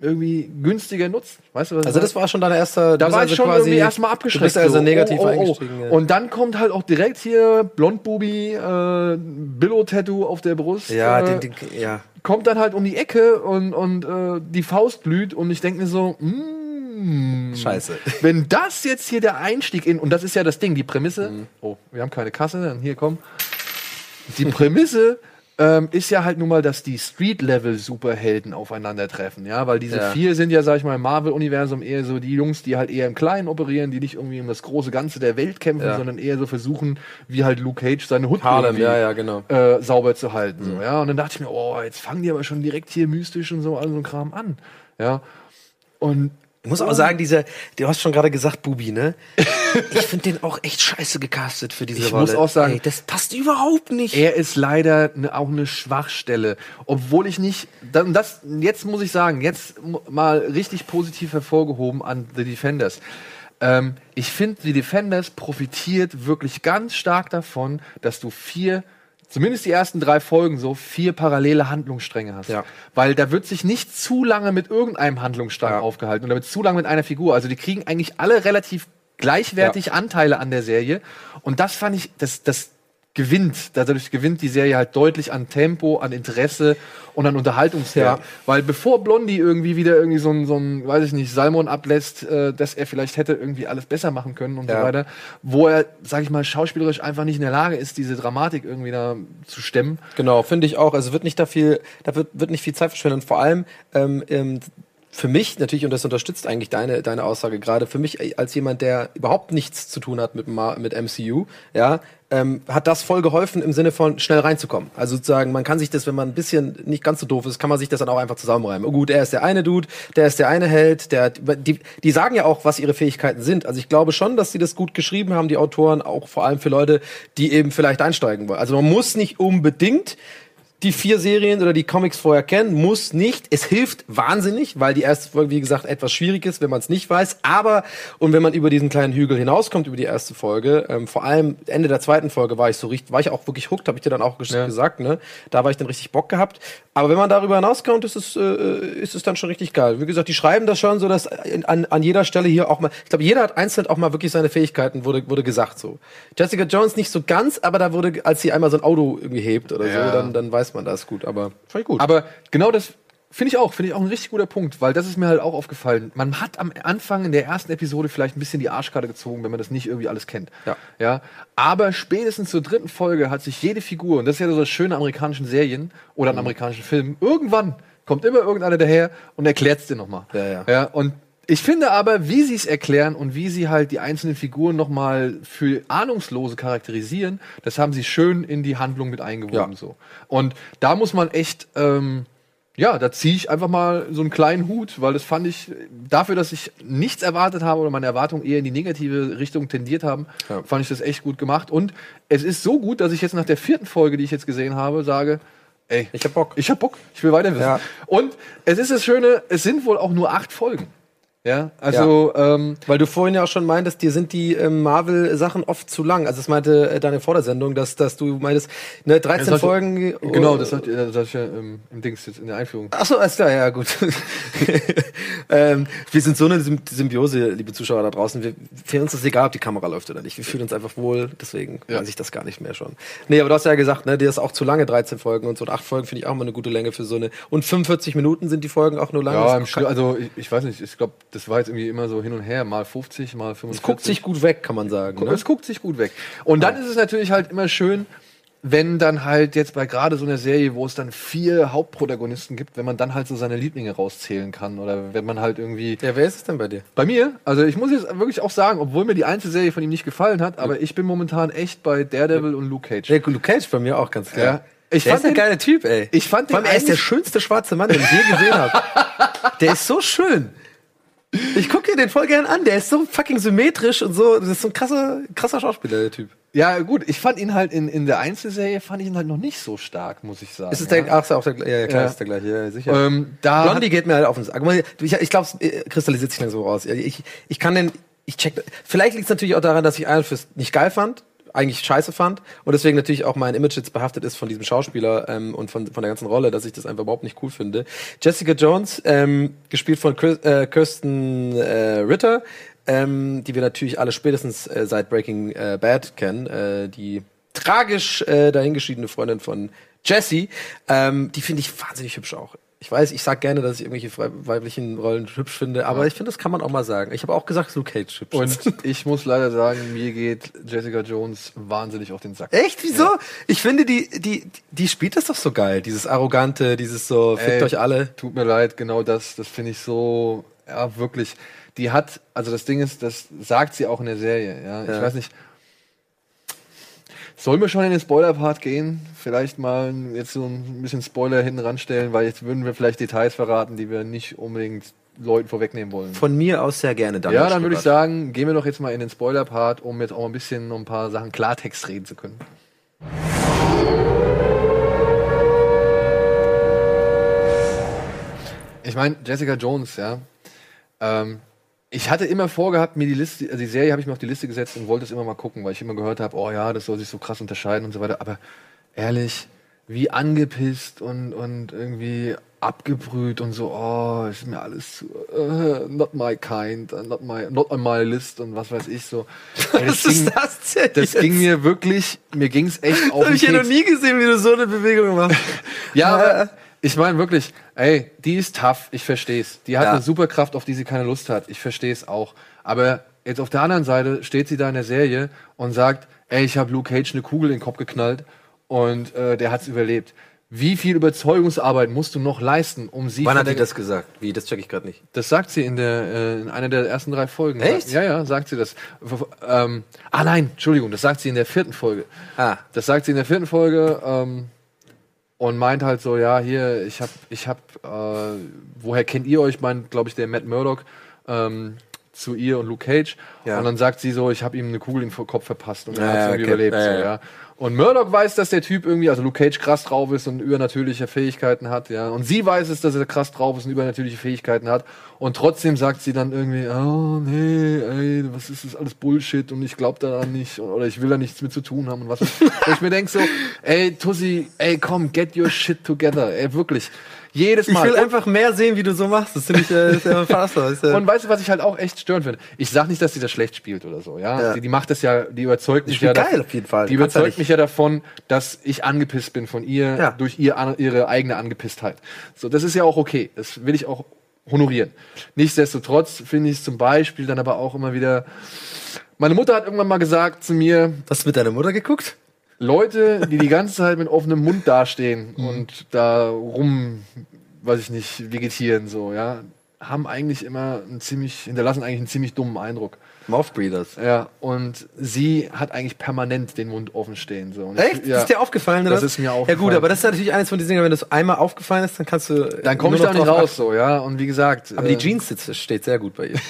irgendwie günstiger nutzt. Weißt du, was Also das war schon dein erster. Da war also ich schon quasi- irgendwie erstmal abgeschreckt. Du bist also so. negativ Oh, oh, oh. eingestiegen. Ja. Und dann kommt halt auch direkt hier Blondbubi, äh, Billo-Tattoo auf der Brust. ja, äh, den, den, ja. kommt dann halt um die Ecke und, und äh, die Faust blüht und ich denke mir so, mm, Scheiße. Wenn das jetzt hier der Einstieg in, und das ist ja das Ding, die Prämisse, Mhm. oh, wir haben keine Kasse, dann hier komm. Die Prämisse ähm, ist ja halt nun mal, dass die Street-Level-Superhelden aufeinandertreffen, ja, weil diese Ja. vier sind ja, sag ich mal, im Marvel-Universum eher so die Jungs, die halt eher im Kleinen operieren, die nicht irgendwie um das große Ganze der Welt kämpfen, Ja. sondern eher so versuchen, wie halt Luke Cage seine Hut Harlem, ja, ja, genau. äh, sauber zu halten. Mhm. So, ja? Und dann dachte ich mir, oh, jetzt fangen die aber schon direkt hier mystisch und so, all so ein Kram an. Ja. Und Ich muss auch sagen, dieser, du hast schon gerade gesagt, Bubi, ne? Ich finde den auch echt scheiße gecastet für diese Ich Rolle. muss auch sagen- Ey, das passt überhaupt nicht. er ist leider ne, auch eine Schwachstelle. Obwohl ich nicht, dann das, jetzt muss ich sagen, jetzt mal richtig positiv hervorgehoben an The Defenders. Ähm, ich finde, The Defenders profitiert wirklich ganz stark davon, dass du vier zumindest die ersten drei Folgen so vier parallele Handlungsstränge hast. Ja. Weil da wird sich nicht zu lange mit irgendeinem Handlungsstrang Ja. aufgehalten und da wird zu lange mit einer Figur. Also die kriegen eigentlich alle relativ gleichwertig Anteile an der Serie. Und das fand ich, das, das gewinnt. Dadurch gewinnt die Serie halt deutlich an Tempo, an Interesse und an Unterhaltungswert. Ja. Weil bevor Blondie irgendwie wieder irgendwie so ein, so ein weiß ich nicht, Salmon ablässt, äh, dass er vielleicht hätte irgendwie alles besser machen können und Ja. so weiter, wo er, sag ich mal, schauspielerisch einfach nicht in der Lage ist, diese Dramatik irgendwie da zu stemmen. Genau, finde ich auch. Also wird nicht da viel, da wird, wird nicht viel Zeit verschwenden. Und vor allem ähm, ähm, für mich natürlich, und das unterstützt eigentlich deine, deine Aussage gerade, für mich äh, als jemand, der überhaupt nichts zu tun hat mit, mit MCU, ja, ähm, hat das voll geholfen im Sinne von schnell reinzukommen. Also sozusagen, man kann sich das, wenn man ein bisschen nicht ganz so doof ist, kann man sich das dann auch einfach zusammenreimen. Oh gut, er ist der eine Dude, der ist der eine Held, der, die, die sagen ja auch, was ihre Fähigkeiten sind. Also ich glaube schon, dass sie das gut geschrieben haben, die Autoren, auch vor allem für Leute, die eben vielleicht einsteigen wollen. Also man muss nicht unbedingt die vier Serien oder die Comics vorher kennen, muss nicht. Es hilft wahnsinnig, weil die erste Folge, wie gesagt, etwas schwierig ist, wenn man es nicht weiß. Aber, und wenn man über diesen kleinen Hügel hinauskommt, über die erste Folge, ähm, vor allem Ende der zweiten Folge war ich so richtig, war ich auch wirklich hooked, habe ich dir dann auch Ja. gesagt, ne? Da war ich dann richtig Bock gehabt. Aber wenn man darüber hinauskommt, ist es, äh, ist es dann schon richtig geil. Wie gesagt, die schreiben das schon so, dass an, an jeder Stelle hier auch mal, ich glaube, jeder hat einzeln auch mal wirklich seine Fähigkeiten, wurde, wurde gesagt so. Jessica Jones nicht so ganz, aber da wurde, als sie einmal so ein Auto irgendwie hebt oder Ja. so, dann, dann weiß man das gut. Aber fand ich gut. Aber genau das finde ich auch, finde ich auch ein richtig guter Punkt, weil das ist mir halt auch aufgefallen. Man hat am Anfang in der ersten Episode vielleicht ein bisschen die Arschkarte gezogen, wenn man das nicht irgendwie alles kennt. Ja. ja. Aber spätestens zur dritten Folge hat sich jede Figur, und das ist ja so das Schöne an amerikanischen Serien oder an Mhm. amerikanischen Filmen, irgendwann kommt immer irgendeiner daher und erklärt es dir nochmal. Ja, ja. ja. Und ich finde aber, wie sie es erklären und wie sie halt die einzelnen Figuren nochmal für Ahnungslose charakterisieren, das haben sie schön in die Handlung mit eingewoben. Ja. So. Und da muss man echt, ähm, ja, da ziehe ich einfach mal so einen kleinen Hut, weil das fand ich, dafür, dass ich nichts erwartet habe oder meine Erwartungen eher in die negative Richtung tendiert haben, Ja. fand ich das echt gut gemacht. Und es ist so gut, dass ich jetzt nach der vierten Folge, die ich jetzt gesehen habe, sage, ey, Ich hab Bock. ich hab Bock, ich will weiter wissen. Ja. Und es ist das Schöne, es sind wohl auch nur acht Folgen. Ja, also, ähm, Weil du vorhin ja auch schon meintest, dir sind die ähm, Marvel-Sachen oft zu lang. Also das meinte äh, deine Vordersendung, dass, dass du meintest, ne, 13 das hat- Folgen. genau, oh, das hat, das hat ich ja ähm, im Dings jetzt in der Einführung. Ach so, alles klar, ja, gut. ähm, wir sind so eine Sym Symbiose, liebe Zuschauer da draußen. Wir, für uns ist egal, ob die Kamera läuft oder nicht. Wir fühlen uns einfach wohl, deswegen Ja. weiß ich das gar nicht mehr schon. Nee, aber du hast ja gesagt, ne, dir ist auch zu lange, 13 Folgen und so. Und 8 Folgen finde ich auch mal eine gute Länge für so eine. Und 45 Minuten sind die Folgen auch nur lang. Ja, im Schnitt, also ich, ich weiß nicht, ich glaube, das war jetzt irgendwie immer so hin und her, mal 50, mal 45. es guckt sich gut weg, kann man sagen. Ne? Es guckt sich gut weg. Und dann ist es natürlich halt immer schön, wenn dann halt jetzt bei gerade so einer Serie, wo es dann vier Hauptprotagonisten gibt, wenn man dann halt so seine Lieblinge rauszählen kann oder wenn man halt irgendwie Ja, wer ist es denn bei dir? bei mir, also ich muss jetzt wirklich auch sagen, obwohl mir die Einzelserie von ihm nicht gefallen hat, aber ich bin momentan echt bei Daredevil und Luke Cage. Ja, Luke Cage bei mir auch ganz klar. Ja. Ich der fand ist ein den- geiler Typ, ey. Ich fand Vor allem, den er ist der schönste schwarze Mann, den ich je gesehen habe. Der ist so schön. Ich gucke dir den voll gern an. Der ist so fucking symmetrisch und so. Das ist so ein krasser, krasser Schauspieler, der Typ. Ja, gut, ich fand ihn halt in, in der Einzelserie fand ich ihn halt noch nicht so stark, muss ich sagen. Ist es ja. der, ach, ist auch der, ja, ja, klar, Ja. ist der gleiche, ja, sicher. ähm, da Blondie geht mir halt auf. Guck mal, Ich, ich glaube, es kristallisiert sich dann so raus. Ich, ich kann den, ich check, vielleicht liegt es natürlich auch daran, dass ich Iron Fist nicht geil fand, eigentlich scheiße fand und deswegen natürlich auch mein Image jetzt behaftet ist von diesem Schauspieler ähm, und von, von der ganzen Rolle, dass ich das einfach überhaupt nicht cool finde. Jessica Jones, ähm, gespielt von Chris, äh, Kirsten äh, Ritter, ähm, die wir natürlich alle spätestens äh, seit Breaking äh, Bad kennen, äh, die tragisch äh, dahingeschiedene Freundin von Jessie, ähm, die finde ich wahnsinnig hübsch auch. Ich weiß, ich sag gerne, dass ich irgendwelche weiblichen Rollen hübsch finde, aber ich finde, das kann man auch mal sagen. Ich habe auch gesagt, Luke Cage hübsch. und ich muss leider sagen, mir geht Jessica Jones wahnsinnig auf den Sack. Echt? Wieso? Ich finde, die, die, die spielt das doch so geil. Dieses Arrogante, dieses so, fickt Ey, euch alle. Tut mir leid, genau das, das finde ich so, ja, wirklich. Die hat, also das Ding ist, das sagt sie auch in der Serie, ja. Ich Ja. weiß nicht. Sollen wir schon in den Spoiler-Part gehen? Vielleicht mal jetzt so ein bisschen Spoiler hinten ranstellen, weil jetzt würden wir vielleicht Details verraten, die wir nicht unbedingt Leuten vorwegnehmen wollen. Von mir aus sehr gerne dann. ja, dann würde ich sagen, gehen wir doch jetzt mal in den Spoiler-Part, um jetzt auch ein bisschen noch ein paar Sachen Klartext reden zu können. Ich meine, Jessica Jones, ja. Ähm, ich hatte immer vorgehabt, mir die Liste, also die Serie habe ich mir auf die Liste gesetzt und wollte es immer mal gucken, weil ich immer gehört habe, oh ja, das soll sich so krass unterscheiden und so weiter. Aber ehrlich, wie angepisst und, und irgendwie abgebrüht und so, oh, ist mir alles zu, uh, not my kind, not my, not on my list und was weiß ich so. Ey, Was ist ging, das denn? das jetzt? ging mir wirklich, mir ging's echt auf Das hab den ich ja noch nie gesehen, wie du so eine Bewegung machst. Ja, aber ich meine wirklich, ey, die ist tough, ich versteh's. Die hat Ja. eine Superkraft, auf die sie keine Lust hat. Ich versteh's auch. Aber jetzt auf der anderen Seite steht sie da in der Serie und sagt, ey, ich habe Luke Cage eine Kugel in den Kopf geknallt und äh, der hat's überlebt. Wie viel Überzeugungsarbeit musst du noch leisten, um sie Wann hat die das gesagt? Wie, das check ich gerade nicht. das sagt sie in der äh, in einer der ersten drei Folgen. Echt? Ja, ja, sagt sie das. Ähm, ah nein, Entschuldigung, das sagt sie in der vierten Folge. Ah. Das sagt sie in der vierten Folge ähm, und meint halt so, ja, hier, ich hab, ich hab, äh, woher kennt ihr euch? Meint, glaube ich, der Matt Murdock ähm, zu ihr und Luke Cage. Ja. Und dann sagt sie so, ich habe ihm eine Kugel in den Kopf verpasst und er Ja, hat ja, irgendwie okay. überlebt. So, ja. Und Murdoch weiß, dass der Typ irgendwie, also Luke Cage krass drauf ist und übernatürliche Fähigkeiten hat, ja. Und sie weiß es, dass er krass drauf ist und übernatürliche Fähigkeiten hat. Und trotzdem sagt sie dann irgendwie, oh nee, ey, was ist das alles Bullshit und ich glaube daran nicht oder ich will da nichts mit zu tun haben und was. Wo ich mir denk so, ey, Tussi, ey, komm, get your shit together, ey, wirklich. Jedes Ich Mal. will Und- einfach mehr sehen, wie du so machst. Das finde ich äh, ist ja unfassbar. Ist, äh, und weißt du, was ich halt auch echt störend finde? Ich sag nicht, dass sie das schlecht spielt oder so, ja. Ja. Die, die macht das ja, die überzeugt mich ja. geil auf jeden Fall. Die Kannst ja überzeugt mich ja davon, dass ich angepisst bin von ihr Ja. durch ihr, an- ihre eigene Angepisstheit. So, das ist ja auch okay. Das will ich auch honorieren. Nichtsdestotrotz finde ich es zum Beispiel dann aber auch immer wieder. Meine Mutter hat irgendwann mal gesagt zu mir, Hast du mit deiner Mutter geguckt? Leute, die die ganze Zeit mit offenem Mund dastehen Mhm. und da rum, weiß ich nicht, vegetieren so, ja, haben eigentlich immer einen ziemlich, hinterlassen eigentlich einen ziemlich dummen Eindruck. Mouthbreathers. Ja, und sie hat eigentlich permanent den Mund offen stehen. So. Und ich- Echt? Ja. Ist dir aufgefallen, oder? Das ist mir Ja aufgefallen. gut, aber das ist natürlich eines von diesen Dingen, wenn das einmal aufgefallen ist, dann kannst du. Dann komme ich da nicht raus, so, ja. Und wie gesagt. Aber äh, die Jeans steht sehr gut bei ihr.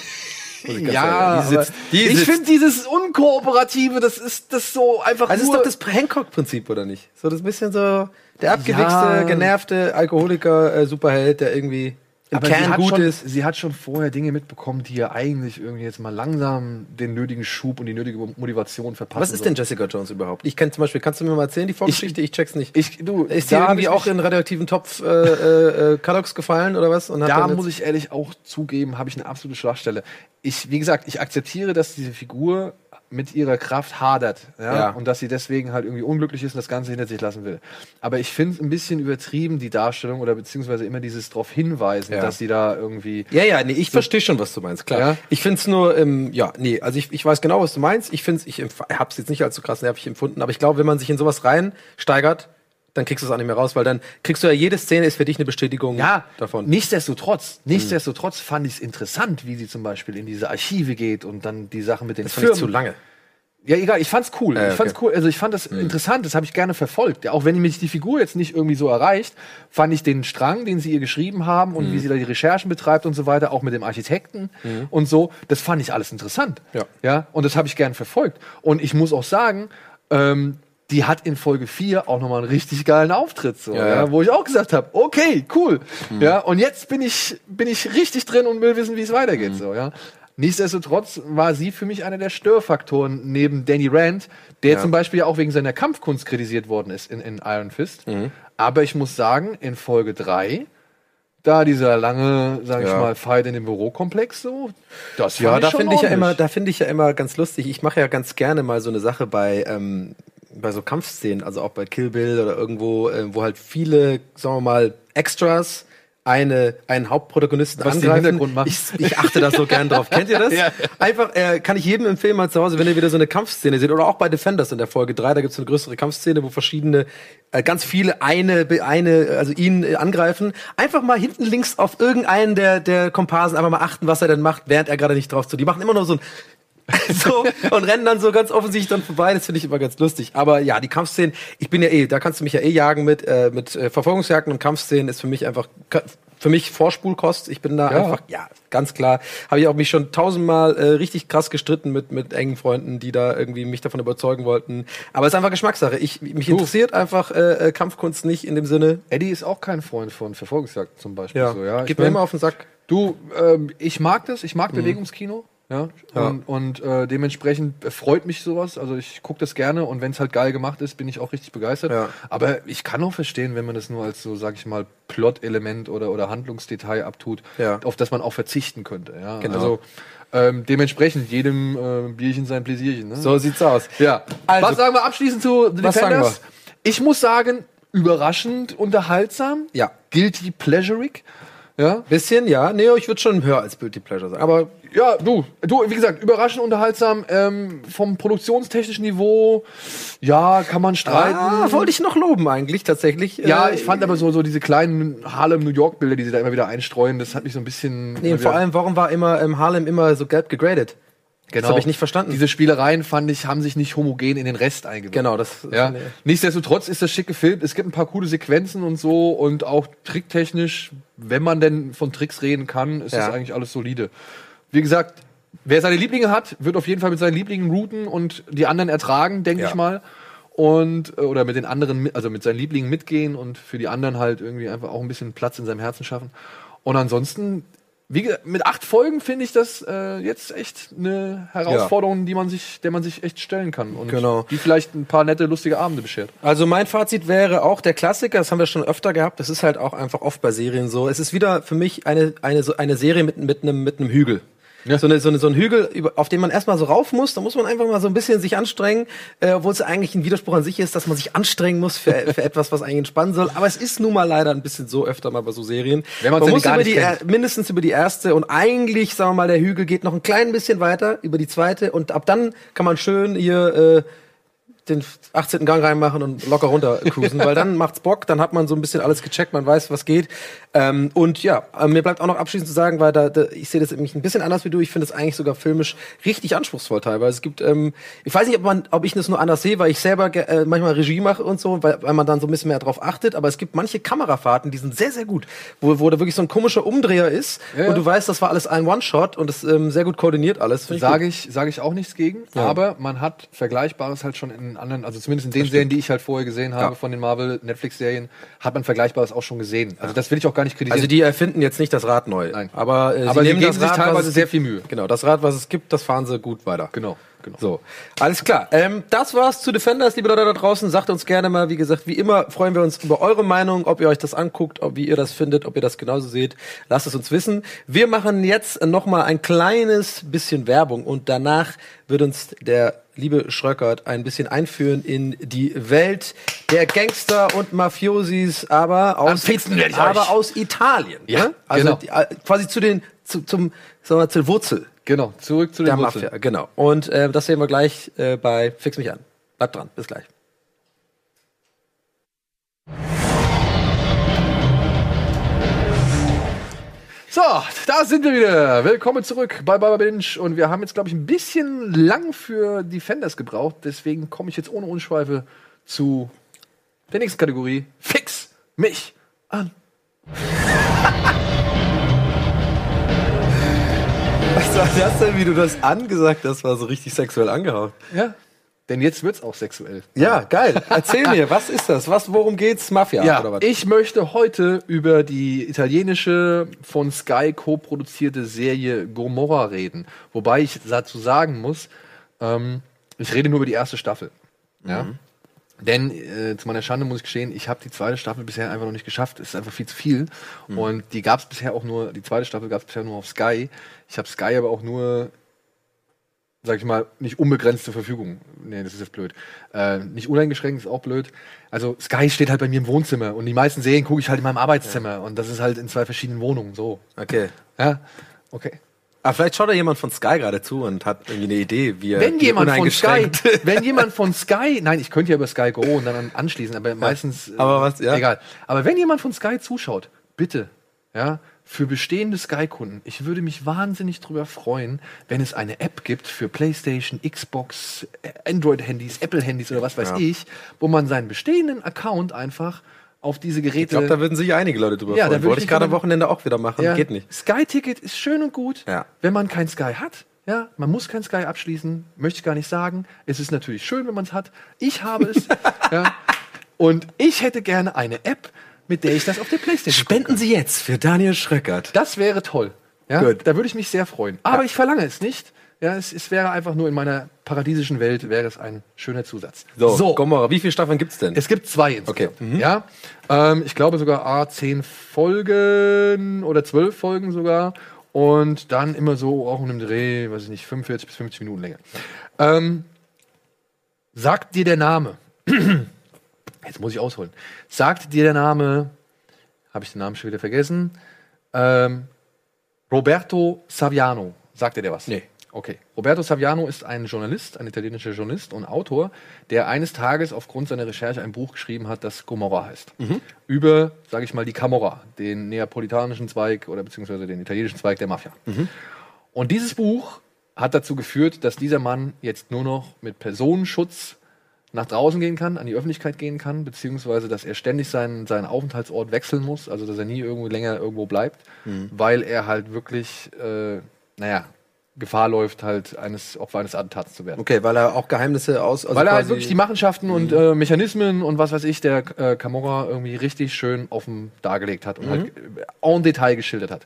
Ja, die sitzt. Die ich finde dieses Unkooperative, das ist das so einfach Also ist nur. doch das Hancock-Prinzip, oder nicht? So das bisschen so der abgewichste, Ja. genervte Alkoholiker, äh, Superheld, der irgendwie im aber sie Kern hat, gut schon, ist. sie hat schon vorher Dinge mitbekommen, die ja eigentlich irgendwie jetzt mal langsam den nötigen Schub und die nötige Motivation verpassen. Was ist denn Jessica Jones überhaupt? Ich kenne zum Beispiel, kannst du mir mal erzählen, die Vorgeschichte? Ich, check's nicht. Ich, du, ist da hab irgendwie ich auch in radioaktiven Topf äh, äh, äh, Kadox gefallen oder was? Und da muss ich ehrlich auch zugeben, habe ich eine absolute Schwachstelle. Ich, wie gesagt, ich akzeptiere, dass diese Figur mit ihrer Kraft hadert ja? Ja. und dass sie deswegen halt irgendwie unglücklich ist und das Ganze hinter sich lassen will. Aber ich finde es ein bisschen übertrieben, die Darstellung oder beziehungsweise immer dieses darauf hinweisen, Ja. dass sie da irgendwie. Ja, ja, nee, ich verstehe schon, was du meinst, klar. Ja? Ich find's nur, ähm, ja, nee, also ich, ich weiß genau, was du meinst. Ich find's, ich empf- hab's jetzt nicht als so krass nervig empfunden, aber ich glaube, wenn man sich in sowas reinsteigert, dann kriegst du es auch nicht mehr raus, weil dann kriegst du ja jede Szene ist für dich eine Bestätigung Ja, davon. Nichtsdestotrotz, nichtsdestotrotz fand ich es interessant, wie sie zum Beispiel in diese Archive geht und dann die Sachen mit den das Firmen. zu lange. Ja, egal, ich fand's cool. Äh, ich fand's okay. cool. Also ich fand das interessant, das habe ich gerne verfolgt. Ja, auch wenn mich die Figur jetzt nicht irgendwie so erreicht, fand ich den Strang, den sie ihr geschrieben haben und wie sie da die Recherchen betreibt und so weiter, auch mit dem Architekten und so, das fand ich alles interessant. Ja. Ja, und das habe ich gern verfolgt. Und ich muss auch sagen, ähm, die hat in Folge 4 auch nochmal einen richtig geilen Auftritt, so, Ja, ja, wo ich auch gesagt habe, okay, cool. Ja, und jetzt bin ich, bin ich richtig drin und will wissen, wie es weitergeht. So, ja. Nichtsdestotrotz war sie für mich einer der Störfaktoren neben Danny Rand, der Ja. zum Beispiel ja auch wegen seiner Kampfkunst kritisiert worden ist in, in Iron Fist. Mhm. Aber ich muss sagen, in Folge 3, da dieser lange, sag ich Ja. mal, Fight in dem Bürokomplex so, das Ja, da finde ich ja immer, da finde ich ja immer ganz lustig. Ich mache ja ganz gerne mal so eine Sache bei ähm, bei so Kampfszenen, also auch bei Kill Bill oder irgendwo, äh, wo halt viele, sagen wir mal, Extras eine, einen Hauptprotagonisten Was angreifen. Hintergrund machen. Ich, ich achte da so gern drauf. Kennt ihr das? Ja. Einfach, äh, kann ich jedem empfehlen, mal zu Hause, wenn ihr wieder so eine Kampfszene seht, oder auch bei Defenders in der Folge 3, da gibt es eine größere Kampfszene, wo verschiedene, äh, ganz viele eine, eine, also ihn äh, angreifen. Einfach mal hinten links auf irgendeinen der, der Komparsen einfach mal achten, was er denn macht, während er gerade nicht drauf zu. Die machen immer nur so ein so und rennen dann so ganz offensichtlich dann vorbei. Das finde ich immer ganz lustig. Aber ja, die Kampfszenen, ich bin ja eh, da kannst du mich ja eh jagen mit äh, mit äh, Verfolgungsjagden und Kampfszenen ist für mich einfach für mich Vorspulkost. Ich bin da Ja. einfach ja ganz klar. Habe ich auch mich schon tausendmal äh, richtig krass gestritten mit mit engen Freunden, die da irgendwie mich davon überzeugen wollten. Aber es ist einfach Geschmackssache. Ich mich interessiert einfach äh, äh, Kampfkunst nicht in dem Sinne. Eddie ist auch kein Freund von Verfolgungsjagden zum Beispiel. Ja, so, ja. Ich mir mein, immer auf den Sack. Du, ähm, ich mag das, ich mag Bewegungskino. Ja, Ja. und, und äh, dementsprechend freut mich sowas. Also ich gucke das gerne und wenn es halt geil gemacht ist, bin ich auch richtig begeistert. Ja. Aber ich kann auch verstehen, wenn man das nur als so, sag ich mal, Plot-Element oder, oder Handlungsdetail abtut, Ja. auf das man auch verzichten könnte. Ja? Genau. Also ähm, dementsprechend jedem äh, Bierchen sein Pläsierchen. Ne? So sieht's aus. Ja. Also- was sagen wir abschließend zu The Was sagen Defenders? Ich muss sagen, überraschend unterhaltsam. Ja. Guilty pleasurig. Ja. Bisschen, ja. Nee, ich würde schon höher als Guilty Pleasure sagen. Aber Ja, du, du, wie gesagt, überraschend unterhaltsam. Ähm, vom produktionstechnischen Niveau, ja, kann man streiten. ah, wollte ich noch loben eigentlich tatsächlich. ja, Äh, ich fand aber so, so diese kleinen Harlem-New York-Bilder, die sie da immer wieder einstreuen, das hat mich so ein bisschen. Nee, vor allem, warum war immer im Harlem immer so gelb gegradet? Genau, das hab ich nicht verstanden. Diese Spielereien, fand ich, haben sich nicht homogen in den Rest eingebaut. Genau, das. Ja, nee. nichtsdestotrotz ist das schick gefilmt. Es gibt ein paar coole Sequenzen und so und auch tricktechnisch, wenn man denn von Tricks reden kann, ist Ja. das eigentlich alles solide. Wie gesagt, wer seine Lieblinge hat, wird auf jeden Fall mit seinen Lieblingen routen und die anderen ertragen, denke Ja. ich mal. Und, äh, oder mit den anderen, also mit seinen Lieblingen mitgehen und für die anderen halt irgendwie einfach auch ein bisschen Platz in seinem Herzen schaffen. Und ansonsten, wie gesagt, mit acht Folgen finde ich das äh, jetzt echt eine Herausforderung, die man sich, der man sich echt stellen kann. Und Genau. die vielleicht ein paar nette, lustige Abende beschert. Also mein Fazit wäre auch der Klassiker, das haben wir schon öfter gehabt, das ist halt auch einfach oft bei Serien so. Es ist wieder für mich eine, eine, so eine Serie mit, mit, einem, mit einem Hügel. Ja. So, eine, so, eine, so ein Hügel, auf den man erstmal so rauf muss, da muss man einfach mal so ein bisschen sich anstrengen, äh, obwohl es eigentlich ein Widerspruch an sich ist, dass man sich anstrengen muss für, für etwas, was eigentlich entspannen soll. Aber es ist nun mal leider ein bisschen so öfter mal bei so Serien. Wenn man muss über die, kennt. mindestens über die erste und eigentlich, sagen wir mal, der Hügel geht noch ein klein bisschen weiter über die zweite und ab dann kann man schön hier äh, den 18. Gang reinmachen und locker runter cruisen, weil dann macht's Bock, dann hat man so ein bisschen alles gecheckt, man weiß, was geht. Ähm, und ja, äh, mir bleibt auch noch abschließend zu sagen, weil da, da ich sehe das nämlich ein bisschen anders wie du, ich finde es eigentlich sogar filmisch richtig anspruchsvoll teilweise. Es gibt, ähm, ich weiß nicht, ob man, ob ich das nur anders sehe, weil ich selber äh, manchmal Regie mache und so, weil, weil man dann so ein bisschen mehr drauf achtet, aber es gibt manche Kamerafahrten, die sind sehr, sehr gut, wo, wo da wirklich so ein komischer Umdreher ist Ja, ja. und du weißt, das war alles ein One-Shot und das ähm, sehr gut koordiniert alles. Ich Sage gut. ich, sage ich auch nichts gegen, Ja. aber man hat Vergleichbares halt schon in anderen, also zumindest in den Serien, die ich halt vorher gesehen habe Ja. von den Marvel Netflix-Serien, hat man Vergleichbares auch schon gesehen. Also das will ich auch gar nicht kritisieren. Also die erfinden jetzt nicht das Rad neu. Nein. Aber, äh, Aber sie nehmen geben das sich Rad, teilweise sehr viel Mühe. Genau, das Rad, was es gibt, das fahren sie gut weiter. genau, genau. So, alles klar. Ähm, das war's zu Defenders, liebe Leute da draußen. Sagt uns gerne mal, wie gesagt, wie immer freuen wir uns über eure Meinung, ob ihr euch das anguckt, ob, wie ihr das findet, ob ihr das genauso seht. Lasst es uns wissen. Wir machen jetzt noch mal ein kleines bisschen Werbung und danach wird uns der liebe Schröckert ein bisschen einführen in die Welt der Gangster und Mafiosis, aber aus, aber aus Italien. Ja, ne? Also genau. die, äh, quasi zu den, zu, zum, sagen wir, mal, zur Wurzel Genau, zurück zu den der Wurzeln. Mafia, genau. Und äh, das sehen wir gleich äh, bei Fix mich an. Bleibt dran, bis gleich. So, da sind wir wieder. Willkommen zurück bei Baba Binge. Und wir haben jetzt, glaube ich, ein bisschen lang für Defenders gebraucht. Deswegen komme ich jetzt ohne Unschweife zu der nächsten Kategorie. Fix mich an. Was war das denn, wie du das angesagt hast, war so richtig sexuell angehaucht. Ja. Denn jetzt wird's auch sexuell. Ja, geil. Erzähl mir, was ist das? Was, worum geht's? Mafia Ja, oder was? ich möchte heute über die italienische von Sky co-produzierte Serie Gomorra reden. Wobei ich dazu sagen muss, ähm, ich rede nur über die erste Staffel. Ja. Denn äh, zu meiner Schande muss ich gestehen, ich habe die zweite Staffel bisher einfach noch nicht geschafft. Es ist einfach viel zu viel. Und die gab es bisher auch nur, die zweite Staffel gab es bisher nur auf Sky. Ich habe Sky aber auch nur, sag ich mal, nicht unbegrenzt zur Verfügung. Nee, das ist jetzt blöd. Äh, nicht uneingeschränkt, ist auch blöd. Also Sky steht halt bei mir im Wohnzimmer und die meisten Serien gucke ich halt in meinem Arbeitszimmer. Und das ist halt in zwei verschiedenen Wohnungen so. Okay. Ja, okay. Aber vielleicht schaut da jemand von Sky gerade zu und hat irgendwie eine Idee, wie er wenn jemand von Sky, wenn jemand von Sky, nein, ich könnte ja über Sky Go und dann anschließen, aber meistens, äh, Aber was, ja. egal. Aber wenn jemand von Sky zuschaut, bitte, ja, für bestehende Sky-Kunden, ich würde mich wahnsinnig drüber freuen, wenn es eine App gibt für PlayStation, Xbox, Android-Handys, Apple-Handys oder was weiß Ja. ich, wo man seinen bestehenden Account einfach auf diese Geräte Ich glaube, da würden sich einige Leute drüber Ja, da freuen. würd Wollte ich gerade am Wochenende auch wieder machen. ja, Geht nicht. Sky-Ticket ist schön und gut, Ja. wenn man kein Sky hat. Ja, man muss kein Sky abschließen, möchte ich gar nicht sagen. Es ist natürlich schön, wenn man es hat. Ich habe es. ja. Und ich hätte gerne eine App, mit der ich das auf der Playstation Spenden Sie jetzt für Daniel Schröckert. Das wäre toll. Ja, Gut. da würde ich mich sehr freuen. Aber ich verlange es nicht. Ja, es, es wäre einfach nur in meiner paradiesischen Welt wäre es ein schöner Zusatz. So, Gomorra, wie viele Staffeln gibt's denn? Es gibt zwei Okay. insgesamt. Ja, ähm, ich glaube sogar A, zehn Folgen oder zwölf Folgen sogar. Und dann immer so auch in einem Dreh, weiß ich nicht, 45 bis 50 Minuten Länge. Ähm, sagt dir der Name, jetzt muss ich ausholen, sagt dir der Name, habe ich den Namen schon wieder vergessen, ähm, Roberto Saviano. Sagt dir der was? Nee. Okay. Roberto Saviano ist ein Journalist, ein italienischer Journalist und Autor, der eines Tages aufgrund seiner Recherche ein Buch geschrieben hat, das Gomorra heißt. Über, sage ich mal, die Camorra, den neapolitanischen Zweig oder beziehungsweise den italienischen Zweig der Mafia. Und dieses Buch hat dazu geführt, dass dieser Mann jetzt nur noch mit Personenschutz nach draußen gehen kann, an die Öffentlichkeit gehen kann, beziehungsweise dass er ständig seinen, seinen Aufenthaltsort wechseln muss, also dass er nie irgendwo länger irgendwo bleibt, weil er halt wirklich, äh, naja, Gefahr läuft, halt eines Opfer eines Attentats zu werden. Okay, weil er auch Geheimnisse aus. Also Weil er halt wirklich die Machenschaften und äh, Mechanismen und was weiß ich, der äh, Camorra irgendwie richtig schön offen dargelegt hat und halt äh, en Detail geschildert hat.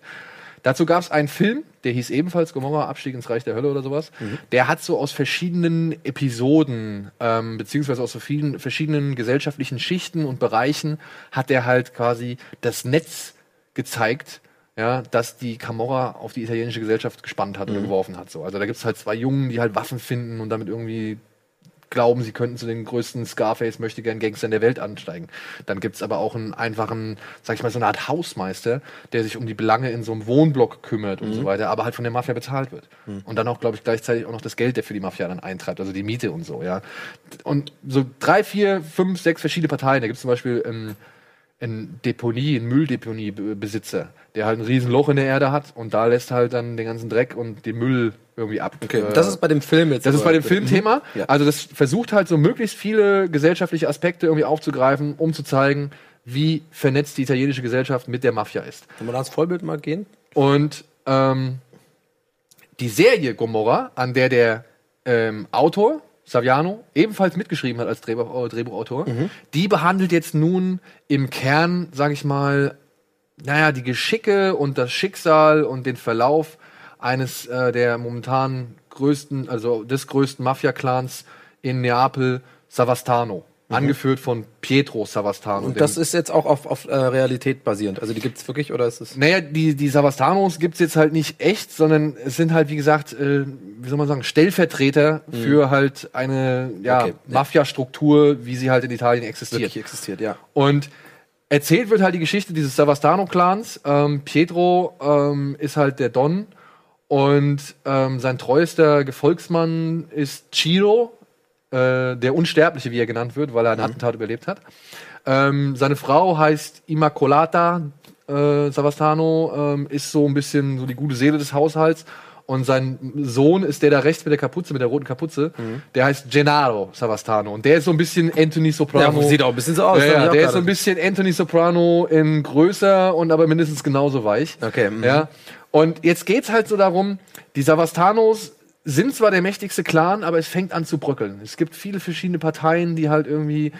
Dazu gab es einen Film, der hieß ebenfalls Gomorra, Abstieg ins Reich der Hölle oder sowas. Der hat so aus verschiedenen Episoden, ähm, beziehungsweise aus so vielen verschiedenen gesellschaftlichen Schichten und Bereichen, hat der halt quasi das Netz gezeigt, ja, dass die Camorra auf die italienische Gesellschaft gespannt hat oder geworfen hat. So. Also da gibt es halt zwei Jungen, die halt Waffen finden und damit irgendwie glauben, sie könnten zu den größten Scarface möchte gern Gangstern der Welt ansteigen. Dann gibt's aber auch einen einfachen, sag ich mal, so eine Art Hausmeister, der sich um die Belange in so einem Wohnblock kümmert und so weiter, aber halt von der Mafia bezahlt wird. Und dann auch, glaube ich, gleichzeitig auch noch das Geld, der für die Mafia dann eintreibt, also die Miete und so, ja. Und so drei, vier, fünf, sechs verschiedene Parteien. Da gibt's zum Beispiel ähm, ein Deponie, ein Mülldeponiebesitzer, der halt ein riesen Loch in der Erde hat und da lässt halt dann den ganzen Dreck und den Müll irgendwie ab. Okay, äh, das ist bei dem Film jetzt. das ist bei dem Filmthema. Ja. Also das versucht halt so möglichst viele gesellschaftliche Aspekte irgendwie aufzugreifen, um zu zeigen, wie vernetzt die italienische Gesellschaft mit der Mafia ist. Wollen wir da ins Vollbild mal gehen? Und ähm, die Serie Gomorra, an der der ähm, Autor Saviano ebenfalls mitgeschrieben hat als Drehbuch, äh, Drehbuchautor, die behandelt jetzt nun im Kern, sage ich mal, naja, die Geschicke und das Schicksal und den Verlauf eines äh, der momentan größten, also des größten Mafia-Clans in Neapel, Savastano. Angeführt von Pietro Savastano. Und das ist jetzt auch auf, auf äh, Realität basierend. Also die gibt's wirklich oder ist es. naja, die, die Savastanos gibt's jetzt halt nicht echt, sondern es sind halt, wie gesagt, äh, wie soll man sagen, Stellvertreter für halt eine ja, Okay. Mafia-Struktur, wie sie halt in Italien existiert. Wirklich existiert, ja. Und erzählt wird halt die Geschichte dieses Savastano-Clans. Ähm, Pietro ähm, ist halt der Don und ähm, sein treuester Gefolgsmann ist Ciro, äh, der Unsterbliche, wie er genannt wird, weil er ein Attentat überlebt hat. Ähm, seine Frau heißt Immacolata äh, Savastano, ähm, ist so ein bisschen so die gute Seele des Haushalts. Und sein Sohn ist der da rechts mit der Kapuze, mit der roten Kapuze. Der heißt Gennaro Savastano. Und der ist so ein bisschen Anthony Soprano. Ja, sieht auch ein bisschen so aus. Ja, ja, der ist so ein bisschen Anthony Soprano in größer und aber mindestens genauso weich. Okay, mhm. Ja. Und jetzt geht's halt so darum, die Savastanos sind zwar der mächtigste Clan, aber es fängt an zu bröckeln. Es gibt viele verschiedene Parteien, die halt irgendwie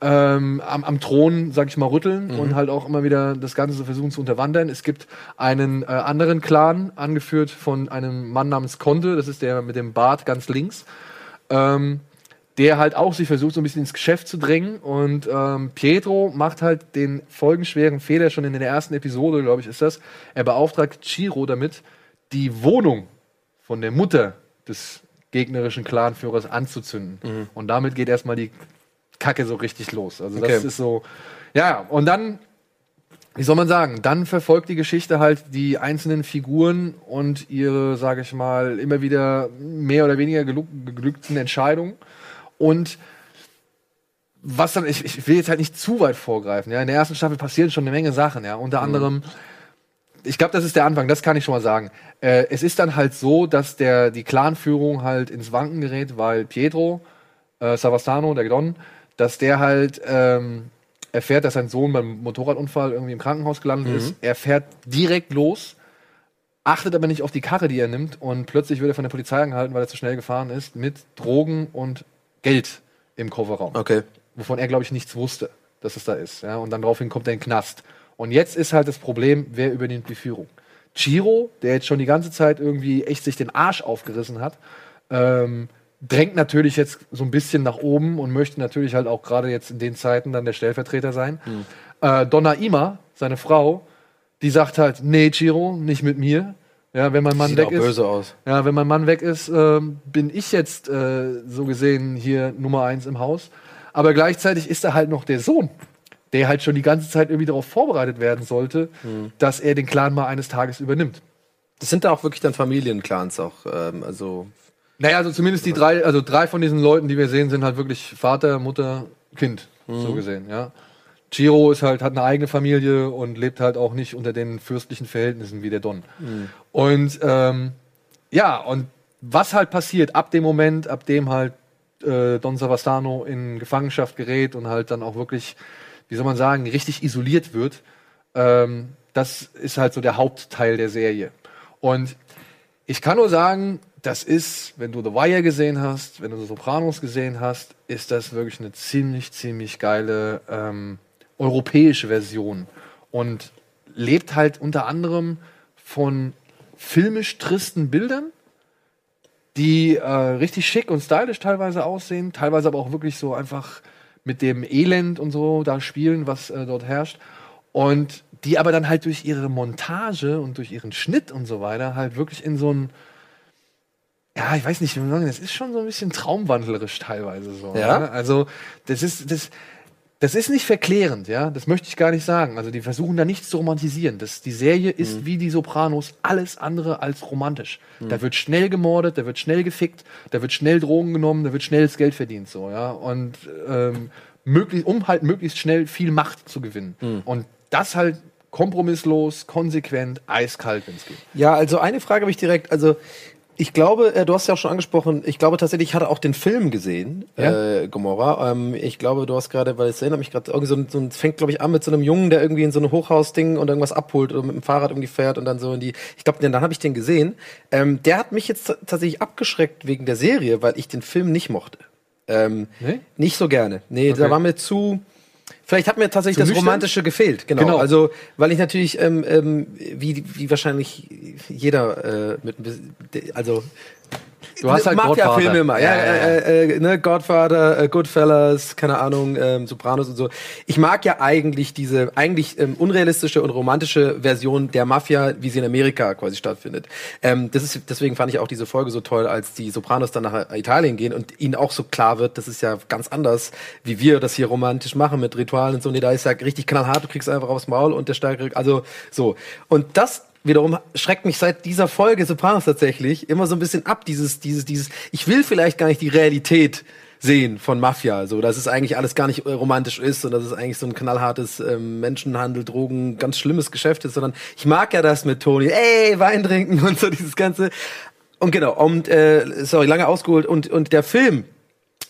ähm, am, am Thron, sag ich mal, rütteln Mhm. und halt auch immer wieder das Ganze versuchen zu unterwandern. Es gibt einen äh, anderen Clan, angeführt von einem Mann namens Conte, das ist der mit dem Bart ganz links. Ähm, der halt auch sich versucht, so ein bisschen ins Geschäft zu drängen. Und ähm, Pietro macht halt den folgenschweren Fehler schon in der ersten Episode, glaube ich, ist das. Er beauftragt Chiro damit, die Wohnung von der Mutter des gegnerischen Clanführers anzuzünden. Und damit geht erstmal die Kacke so richtig los. Also das Okay. ist so. Ja, und dann wie soll man sagen, dann verfolgt die Geschichte halt die einzelnen Figuren und ihre, sage ich mal, immer wieder mehr oder weniger geglückten Entscheidungen. Und was dann, ich, ich will jetzt halt nicht zu weit vorgreifen, ja. In der ersten Staffel passieren schon eine Menge Sachen, ja. Unter anderem, ich glaube, das ist der Anfang, das kann ich schon mal sagen. Äh, es ist dann halt so, dass der, die Clanführung halt ins Wanken gerät, weil Pietro, äh, Savastano, der Don, dass der halt ähm, erfährt, dass sein Sohn beim Motorradunfall irgendwie im Krankenhaus gelandet ist. Er fährt direkt los, achtet aber nicht auf die Karre, die er nimmt und plötzlich wird er von der Polizei angehalten, weil er zu schnell gefahren ist, mit Drogen und Geld im Kofferraum. Okay. Wovon er, glaube ich, nichts wusste, dass es da ist. Ja? Und dann daraufhin kommt er in den Knast. Und jetzt ist halt das Problem, wer übernimmt die Führung? Chiro, der jetzt schon die ganze Zeit irgendwie echt sich den Arsch aufgerissen hat, ähm, drängt natürlich jetzt so ein bisschen nach oben und möchte natürlich halt auch gerade jetzt in den Zeiten dann der Stellvertreter sein. Mhm. Äh, Donna Ima, seine Frau, die sagt halt, nee, Chiro, nicht mit mir. Ja, wenn mein Mann Sieht weg auch ist. böse aus. Ja, wenn mein Mann weg ist, ähm, bin ich jetzt äh, so gesehen hier Nummer eins im Haus. Aber gleichzeitig ist er halt noch der Sohn, der halt schon die ganze Zeit irgendwie darauf vorbereitet werden sollte, dass er den Clan mal eines Tages übernimmt. Das sind da auch wirklich dann Familienclans auch. Ähm, also Naja, also zumindest die drei, also drei von diesen Leuten, die wir sehen, sind halt wirklich Vater, Mutter, Kind, so gesehen, ja. Chiro ist halt, hat eine eigene Familie und lebt halt auch nicht unter den fürstlichen Verhältnissen wie der Don. Und ähm, ja, und was halt passiert ab dem Moment, ab dem halt äh, Don Savastano in Gefangenschaft gerät und halt dann auch wirklich, wie soll man sagen, richtig isoliert wird, ähm, das ist halt so der Hauptteil der Serie. Und ich kann nur sagen, das ist, wenn du The Wire gesehen hast, wenn du The Sopranos gesehen hast, ist das wirklich eine ziemlich, ziemlich geile ähm, europäische Version. Und lebt halt unter anderem von filmisch tristen Bildern, die äh, richtig schick und stylisch teilweise aussehen, teilweise aber auch wirklich so einfach mit dem Elend und so da spielen, was äh, dort herrscht. Und die aber dann halt durch ihre Montage und durch ihren Schnitt und so weiter halt wirklich in so ein ja, ich weiß nicht, wie man sagen, das ist schon so ein bisschen traumwandlerisch teilweise so. Ja? ne? Also, das ist, das, das ist nicht verklärend, ja. Das möchte ich gar nicht sagen. Also, die versuchen da nichts zu romantisieren. Das, die Serie ist wie die Sopranos alles andere als romantisch. Da wird schnell gemordet, da wird schnell gefickt, da wird schnell Drogen genommen, da wird schnell das Geld verdient, so, ja. Und, ähm, möglich, um halt möglichst schnell viel Macht zu gewinnen. Und das halt kompromisslos, konsequent, eiskalt, wenn es geht. Ja, also eine Frage habe ich direkt. Also ich glaube, äh, du hast ja auch schon angesprochen, ich glaube tatsächlich, ich hatte auch den Film gesehen, Ja? äh, Gomorra. Ähm, ich glaube, du hast gerade, weil es erinnert mich gerade, irgendwie so, ein- so ein, es fängt, glaube ich, an mit so einem Jungen, der irgendwie in so ein Hochhausding und irgendwas abholt oder mit dem Fahrrad irgendwie fährt und dann so in die, ich glaube, dann habe ich den gesehen. Ähm, der hat mich jetzt tatsächlich abgeschreckt wegen der Serie, weil ich den Film nicht mochte. Ähm, Nee? Nicht so gerne. Nee, Okay. da war mir zu. Vielleicht hat mir tatsächlich das nüchtern? Romantische gefehlt, genau. Genau. Also, weil ich natürlich, ähm, ähm, wie, wie wahrscheinlich jeder äh, mit also Du hast halt Mafia-Filme Godfather. immer, ja, Ja, ja, ja. Äh, äh, ne, Godfather, äh, Goodfellas, keine Ahnung, ähm, Sopranos und so. Ich mag ja eigentlich diese eigentlich ähm, unrealistische und romantische Version der Mafia, wie sie in Amerika quasi stattfindet. Ähm, das ist deswegen fand ich auch diese Folge so toll, als die Sopranos dann nach Italien gehen und ihnen auch so klar wird, das ist ja ganz anders, wie wir das hier romantisch machen mit Ritualen und so. Nee, da ist ja richtig knallhart, du kriegst einfach aufs Maul und der Stärkere, also so. Und das wiederum schreckt mich seit dieser Folge Sopranos tatsächlich immer so ein bisschen ab, dieses, dieses, dieses, ich will vielleicht gar nicht die Realität sehen von Mafia, so, dass es eigentlich alles gar nicht äh, romantisch ist und dass es eigentlich so ein knallhartes ähm, Menschenhandel, Drogen, ganz schlimmes Geschäft ist, sondern ich mag ja das mit Toni, ey, Wein trinken und so dieses ganze. Und genau, und äh, sorry, lange ausgeholt und und der Film,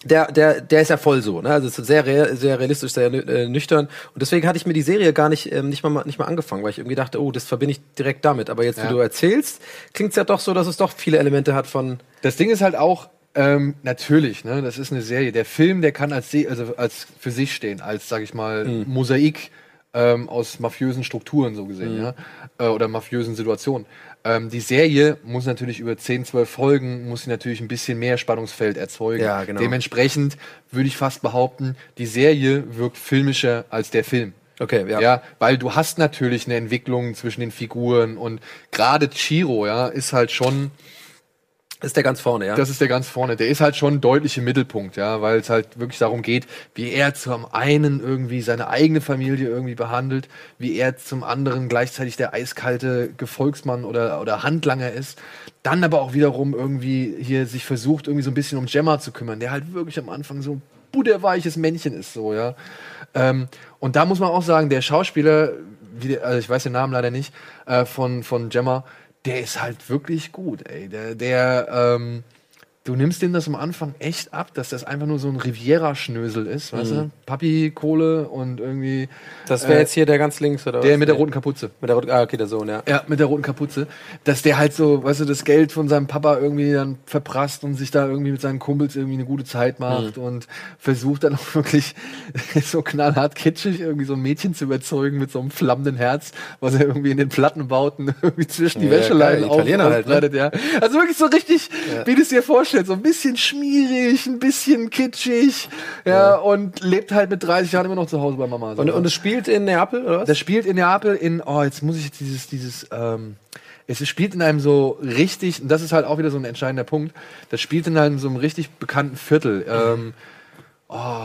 der, der, der ist ja voll so, ne? Also ist sehr, rea- sehr realistisch, sehr äh, nüchtern. Und deswegen hatte ich mir die Serie gar nicht, ähm, nicht mal, nicht mal angefangen, weil ich irgendwie dachte, oh, das verbinde ich direkt damit. Aber jetzt, Ja. wie du erzählst, klingt es ja doch so, dass es doch viele Elemente hat von. Das Ding ist halt auch, ähm, natürlich, ne, das ist eine Serie. Der Film, der kann als, Se also als für sich stehen, als, sag ich mal, Mosaik ähm, aus mafiösen Strukturen so gesehen, ja, äh, oder mafiösen Situationen. Ähm, die Serie muss natürlich über 10, 12 Folgen, muss sie natürlich ein bisschen mehr Spannungsfeld erzeugen. Ja, genau. Dementsprechend würde ich fast behaupten, die Serie wirkt filmischer als der Film. Okay, ja. Ja, weil du hast natürlich eine Entwicklung zwischen den Figuren und gerade Chiro, ja, ist halt schon, Ist der ganz vorne, ja? das ist der ganz vorne, der ist halt schon deutlich im Mittelpunkt, ja, weil es halt wirklich darum geht, wie er zum einen irgendwie seine eigene Familie irgendwie behandelt, wie er zum anderen gleichzeitig der eiskalte Gefolgsmann oder, oder Handlanger ist, dann aber auch wiederum irgendwie hier sich versucht, irgendwie so ein bisschen um Gemma zu kümmern, der halt wirklich am Anfang so ein butterweiches Männchen ist, so, ja. Ähm, und da muss man auch sagen, der Schauspieler, der, also ich weiß den Namen leider nicht, äh, von, von Gemma, der ist halt wirklich gut, ey. Der, der, ähm, du nimmst dem das am Anfang echt ab, dass das einfach nur so ein Riviera-Schnösel ist, weißt du? Papi, Kohle und irgendwie Das wäre Äh, jetzt hier der ganz links, oder der was? mit der roten Kapuze. Mit der roten, ah, okay, der Sohn, ja. Ja, mit der roten Kapuze. Dass der halt so, weißt du, das Geld von seinem Papa irgendwie dann verprasst und sich da irgendwie mit seinen Kumpels irgendwie eine gute Zeit macht und versucht dann auch wirklich so knallhart kitschig irgendwie so ein Mädchen zu überzeugen mit so einem flammenden Herz, was er irgendwie in den Plattenbauten irgendwie zwischen die Ja, Wäscheleinen Italiener halt, ne? ja. Also wirklich so richtig, wie du es dir vorstellst, so ein bisschen schmierig, ein bisschen kitschig, ja, und lebt halt mit 30 Jahren immer noch zu Hause bei Mama. so, Und, und es spielt in Neapel, oder was? Das spielt in Neapel in, oh, jetzt muss ich jetzt dieses, dieses, ähm, es spielt in einem so richtig, und das ist halt auch wieder so ein entscheidender Punkt, das spielt in einem so einem richtig bekannten Viertel. Ähm,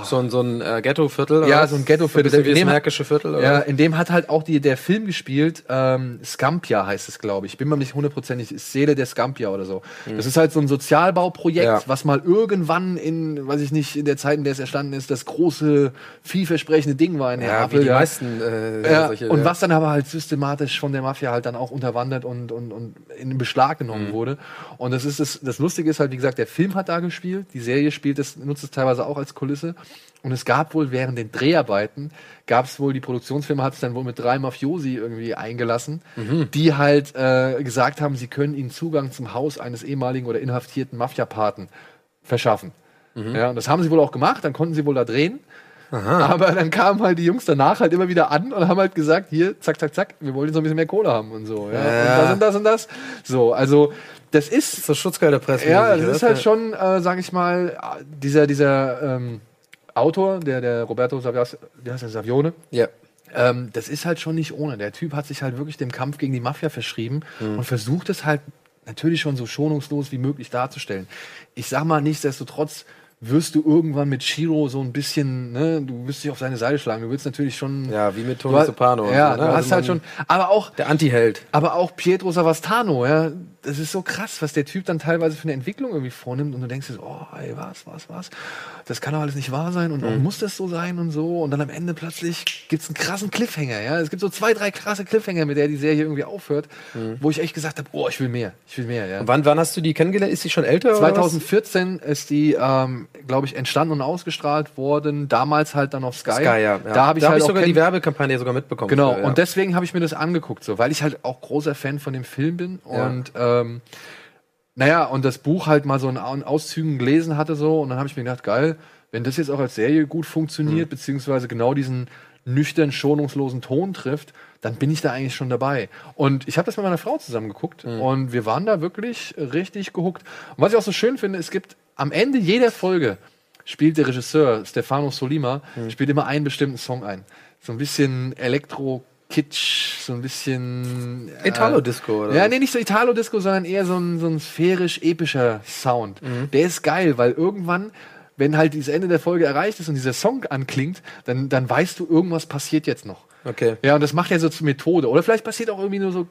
so ein, so ein äh, Ghetto-Viertel? Ja, so ein Ghetto-Viertel. So ein wie das In dem- Märkische Viertel, oder? ja, in dem hat halt auch die, der Film gespielt, ähm, Scampia heißt es, glaube ich. Bin mir nicht hundertprozentig, ist Seele der Scampia oder so. Das ist halt so ein Sozialbauprojekt, Ja. was mal irgendwann in, weiß ich nicht, in der Zeit, in der es erstanden ist, das große, vielversprechende Ding war in Ja, Neapel. wie die meisten äh, Ja, solche, und ja. was dann aber halt systematisch von der Mafia halt dann auch unterwandert und, und, und in Beschlag genommen wurde. Und das ist das, das Lustige ist halt, wie gesagt, der Film hat da gespielt, die Serie spielt es, nutzt es teilweise auch als Kulisse. Und es gab wohl während den Dreharbeiten, gab es wohl, die Produktionsfirma hat es dann wohl mit drei Mafiosi irgendwie eingelassen, die halt äh, gesagt haben, sie können ihnen Zugang zum Haus eines ehemaligen oder inhaftierten Mafia-Paten verschaffen. Ja, und das haben sie wohl auch gemacht, dann konnten sie wohl da drehen. Aber dann kamen halt die Jungs danach halt immer wieder an und haben halt gesagt, hier, zack, zack, zack, wir wollen jetzt noch ein bisschen mehr Kohle haben und so. Ja. Ja. Und das und das und das. So, also das ist, so Schutzgelderpressen. ja, das ist halt schon, äh, sag ich mal, dieser, dieser ähm, Autor, der, der Roberto Savias, wie heißt der, Savione, Ja. ähm, das ist halt schon nicht ohne. Der Typ hat sich halt wirklich dem Kampf gegen die Mafia verschrieben Mhm. und versucht es halt natürlich schon so schonungslos wie möglich darzustellen. Ich sag mal, nichtsdestotrotz wirst du irgendwann mit Shiro so ein bisschen, ne, du wirst dich auf seine Seite schlagen. Du willst natürlich schon. Ja, wie mit Tony Soprano. Ja, so, ne? du hast Also halt schon. Aber auch, Der Anti-Held. aber auch Pietro Savastano, ja, das ist so krass, was der Typ dann teilweise für eine Entwicklung irgendwie vornimmt und du denkst dir so, oh, ey, was, was, was, das kann doch alles nicht wahr sein und Mhm. muss das so sein und so und dann am Ende plötzlich gibt's einen krassen Cliffhanger, ja, es gibt so zwei, drei krasse Cliffhanger, mit der die Serie irgendwie aufhört, wo ich echt gesagt habe, oh, ich will mehr, ich will mehr, ja. Mhm. Wann, wann hast du die kennengelernt? Ist sie schon älter? oder was? 2014 ist die, ähm, glaube ich, entstanden und ausgestrahlt worden. Damals halt dann auf Sky. Sky, ja. ja. Da habe ich halt auch sogar die Werbekampagne sogar mitbekommen. Genau, ja. und deswegen habe ich mir das angeguckt, so, weil ich halt auch großer Fan von dem Film bin Ja. und ähm, naja, und das Buch halt mal so in Au- in Auszügen gelesen hatte so und dann habe ich mir gedacht, geil, wenn das jetzt auch als Serie gut funktioniert, beziehungsweise genau diesen nüchtern, schonungslosen Ton trifft, dann bin ich da eigentlich schon dabei. Und ich habe das mit meiner Frau zusammen geguckt und wir waren da wirklich richtig gehuckt. Und was ich auch so schön finde, es gibt am Ende jeder Folge spielt der Regisseur Stefano Solima spielt immer einen bestimmten Song ein. So ein bisschen Elektro Kitsch, so ein bisschen äh, Italo-Disco, oder? Ja, nee, nicht so Italo-Disco, sondern eher so ein, so ein sphärisch-epischer Sound. Der ist geil, weil irgendwann, wenn halt dieses Ende der Folge erreicht ist und dieser Song anklingt, dann, dann weißt du, irgendwas passiert jetzt noch. Okay. Ja, und das macht er so zur Methode. Oder vielleicht passiert auch irgendwie nur so,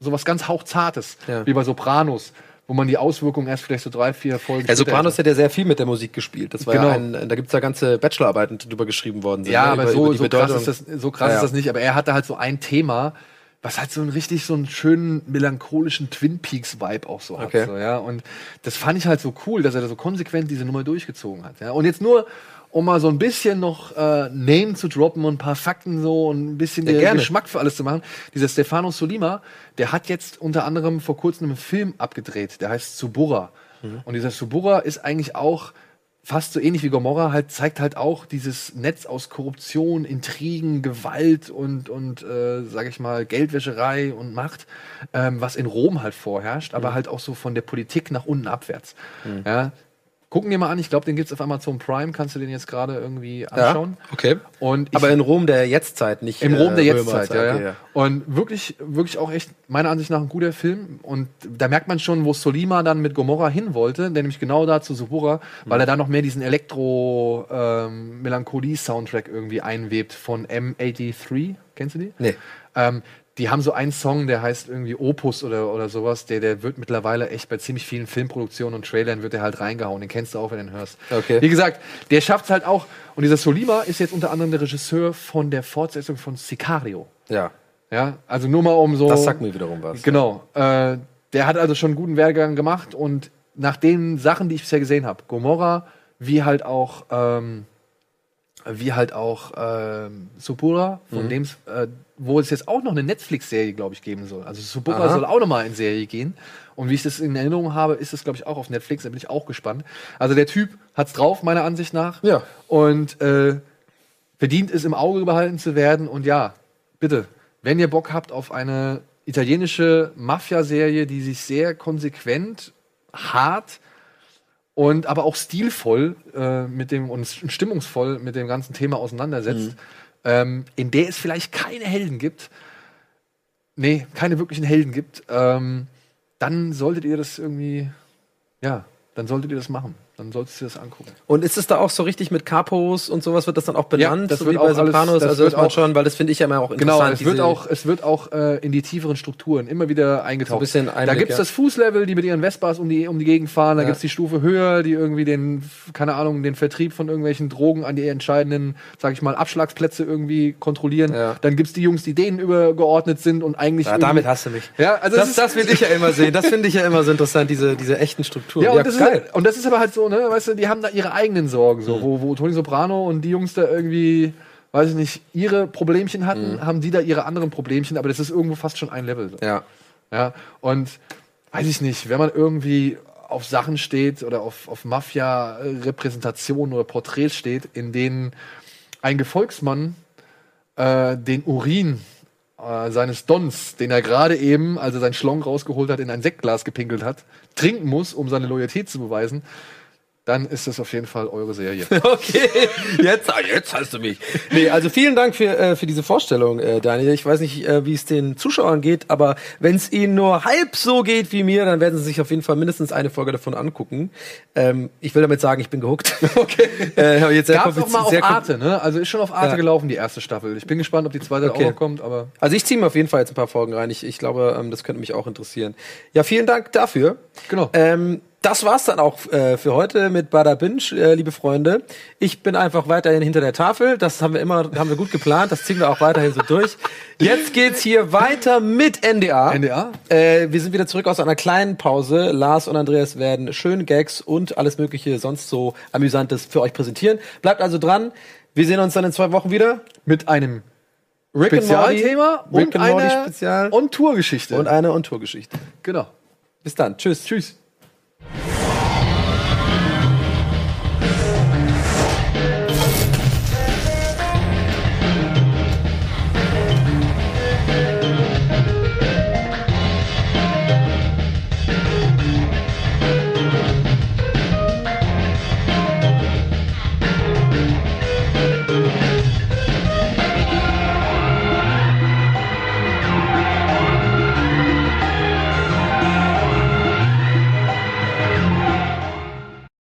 so was ganz hauchzartes, Ja. wie bei Sopranos, wo man die Auswirkungen erst vielleicht so drei, vier Folgen Ja, Sopranos hat ja sehr viel mit der Musik gespielt. Das war Genau. ja ein, da gibt's ja ganze Bachelorarbeiten, die drüber geschrieben worden sind. Ja, ne? aber über, so, über so krass, ist das, so krass Ja, ist ja. das nicht. Aber er hatte halt so ein Thema, was halt so einen richtig so einen schönen melancholischen Twin Peaks Vibe auch so hat. Okay. So, ja. Und das fand ich halt so cool, dass er da so konsequent diese Nummer durchgezogen hat. Ja. Und jetzt nur, um mal so ein bisschen noch äh, Name zu droppen und ein paar Fakten so und ein bisschen Ja, den. Geschmack für alles zu machen. Dieser Stefano Solima, der hat jetzt unter anderem vor kurzem einen Film abgedreht, der heißt Suburra. Mhm. Und dieser Suburra ist eigentlich auch fast so ähnlich wie Gomorra, halt zeigt halt auch dieses Netz aus Korruption, Intrigen, Gewalt und, und äh, sage ich mal, Geldwäscherei und Macht, ähm, was in Rom halt vorherrscht, aber halt auch so von der Politik nach unten abwärts. Ja. Gucken wir mal an, ich glaube, den gibt's auf Amazon Prime, kannst du den jetzt gerade irgendwie Ja, anschauen. okay. Und ich, Aber in Rom der Jetztzeit, nicht im Rom der äh, Jetztzeit, Römerzeit, ja, okay, ja. Und wirklich, wirklich auch echt, meiner Ansicht nach, ein guter Film. Und da merkt man schon, wo Solima dann mit Gomorra hin wollte, nämlich genau da zu Suburra, weil er da noch mehr diesen Elektro-Melancholie-Soundtrack irgendwie einwebt von M83. Kennst du die? Nee. Ähm, die haben so einen Song, der heißt irgendwie Opus oder, oder sowas, der, der wird mittlerweile echt bei ziemlich vielen Filmproduktionen und Trailern wird der halt reingehauen. Den kennst du auch, wenn du den hörst. Okay. Wie gesagt, der schafft es halt auch. Und dieser Solima ist jetzt unter anderem der Regisseur von der Fortsetzung von Sicario. Ja, Ja, also nur mal um so. das sagt mir wiederum was. Genau. Äh, der hat also schon einen guten Werdegang gemacht und nach den Sachen, die ich bisher gesehen habe, Gomorra, wie halt auch, ähm, wie halt auch ähm, Supura, von Mhm. dem äh, wo es jetzt auch noch eine Netflix-Serie, glaube ich, geben soll. Also Supura Aha. soll auch noch mal in Serie gehen. Und wie ich das in Erinnerung habe, ist das, glaube ich, auch auf Netflix. Da bin ich auch gespannt. Also der Typ hat's drauf, meiner Ansicht nach. Ja. Und äh, verdient es, im Auge behalten zu werden. Und ja, bitte, wenn ihr Bock habt auf eine italienische Mafia-Serie, die sich sehr konsequent, hart und aber auch stilvoll äh, mit dem und stimmungsvoll mit dem ganzen Thema auseinandersetzt, ähm, in der es vielleicht keine Helden gibt, nee, keine wirklichen Helden gibt, ähm, dann solltet ihr das irgendwie, ja, dann solltet ihr das machen. Dann solltest du das angucken. Und ist es da auch so richtig mit Capos und sowas wird das dann auch benannt, das so wird wie auch bei alles- Sopranos? das also wird man auch- schon, weil das finde ich ja immer auch Genau, interessant. es wird auch, es wird auch äh, in die tieferen Strukturen immer wieder eingetaucht. So ein bisschen da Einblick, gibt's ja. das Fußlevel, die mit ihren Vespas um die, um die Gegend fahren. Da Ja. gibt's die Stufe höher, die irgendwie den, keine Ahnung, den Vertrieb von irgendwelchen Drogen an die entscheidenden, sag ich mal, Abschlagsplätze irgendwie kontrollieren. Ja. Dann gibt's die Jungs, die denen übergeordnet sind und eigentlich. ja, damit hast du mich. Ja, also es Das, das will ich ja immer sehen. Das finde ich ja immer so interessant, diese, diese echten Strukturen. Ja, und, das Ist, und das ist aber halt so, ne, weißt du, die haben da ihre eigenen Sorgen, Mhm. so, wo, wo Toni Soprano und die Jungs da irgendwie, weiß ich nicht, ihre Problemchen hatten, haben die da ihre anderen Problemchen, aber das ist irgendwo fast schon ein Level. So. ja. Ja, und weiß ich nicht, wenn man irgendwie auf Sachen steht oder auf, auf Mafia-Repräsentationen oder Porträts steht, in denen ein Gefolgsmann äh, den Urin äh, seines Dons, den er gerade eben, als er seinen Schlong rausgeholt hat, in ein Sektglas gepinkelt hat, trinken muss, um seine Loyalität zu beweisen, dann ist das auf jeden Fall eure Serie. Okay, jetzt, ah, jetzt hast du mich. Nee, also vielen Dank für, äh, für diese Vorstellung, äh, Daniel. Ich weiß nicht, äh, wie es den Zuschauern geht, aber wenn es ihnen nur halb so geht wie mir, dann werden sie sich auf jeden Fall mindestens eine Folge davon angucken. Ähm, ich will damit sagen, ich bin gehuckt. Okay. Äh, jetzt sehr Gab's auch mal auf Arte, ne? Also ist schon auf Arte Ja. gelaufen, die erste Staffel. Ich bin gespannt, ob die zweite Okay. auch noch kommt, aber. Also ich ziehe mir auf jeden Fall jetzt ein paar Folgen rein. Ich, ich glaube, ähm, das könnte mich auch interessieren. Ja, vielen Dank dafür. Genau. Ähm, das war's dann auch äh, für heute mit Bada Binge, äh, liebe Freunde. Ich bin einfach weiterhin hinter der Tafel. Das haben wir immer, haben wir gut geplant. Das ziehen wir auch weiterhin so durch. Jetzt geht's hier weiter mit NDA. NDA? Äh, wir sind wieder zurück aus einer kleinen Pause. Lars und Andreas werden schöne Gags und alles mögliche sonst so amüsantes für euch präsentieren. Bleibt also dran. Wir sehen uns dann in zwei Wochen wieder. Mit einem Rick and. Spezialthema Rick und and Morty einer Spezial. On-Tour-Geschichte. und eine On-Tour-Geschichte. genau. Bis dann. Tschüss. Tschüss.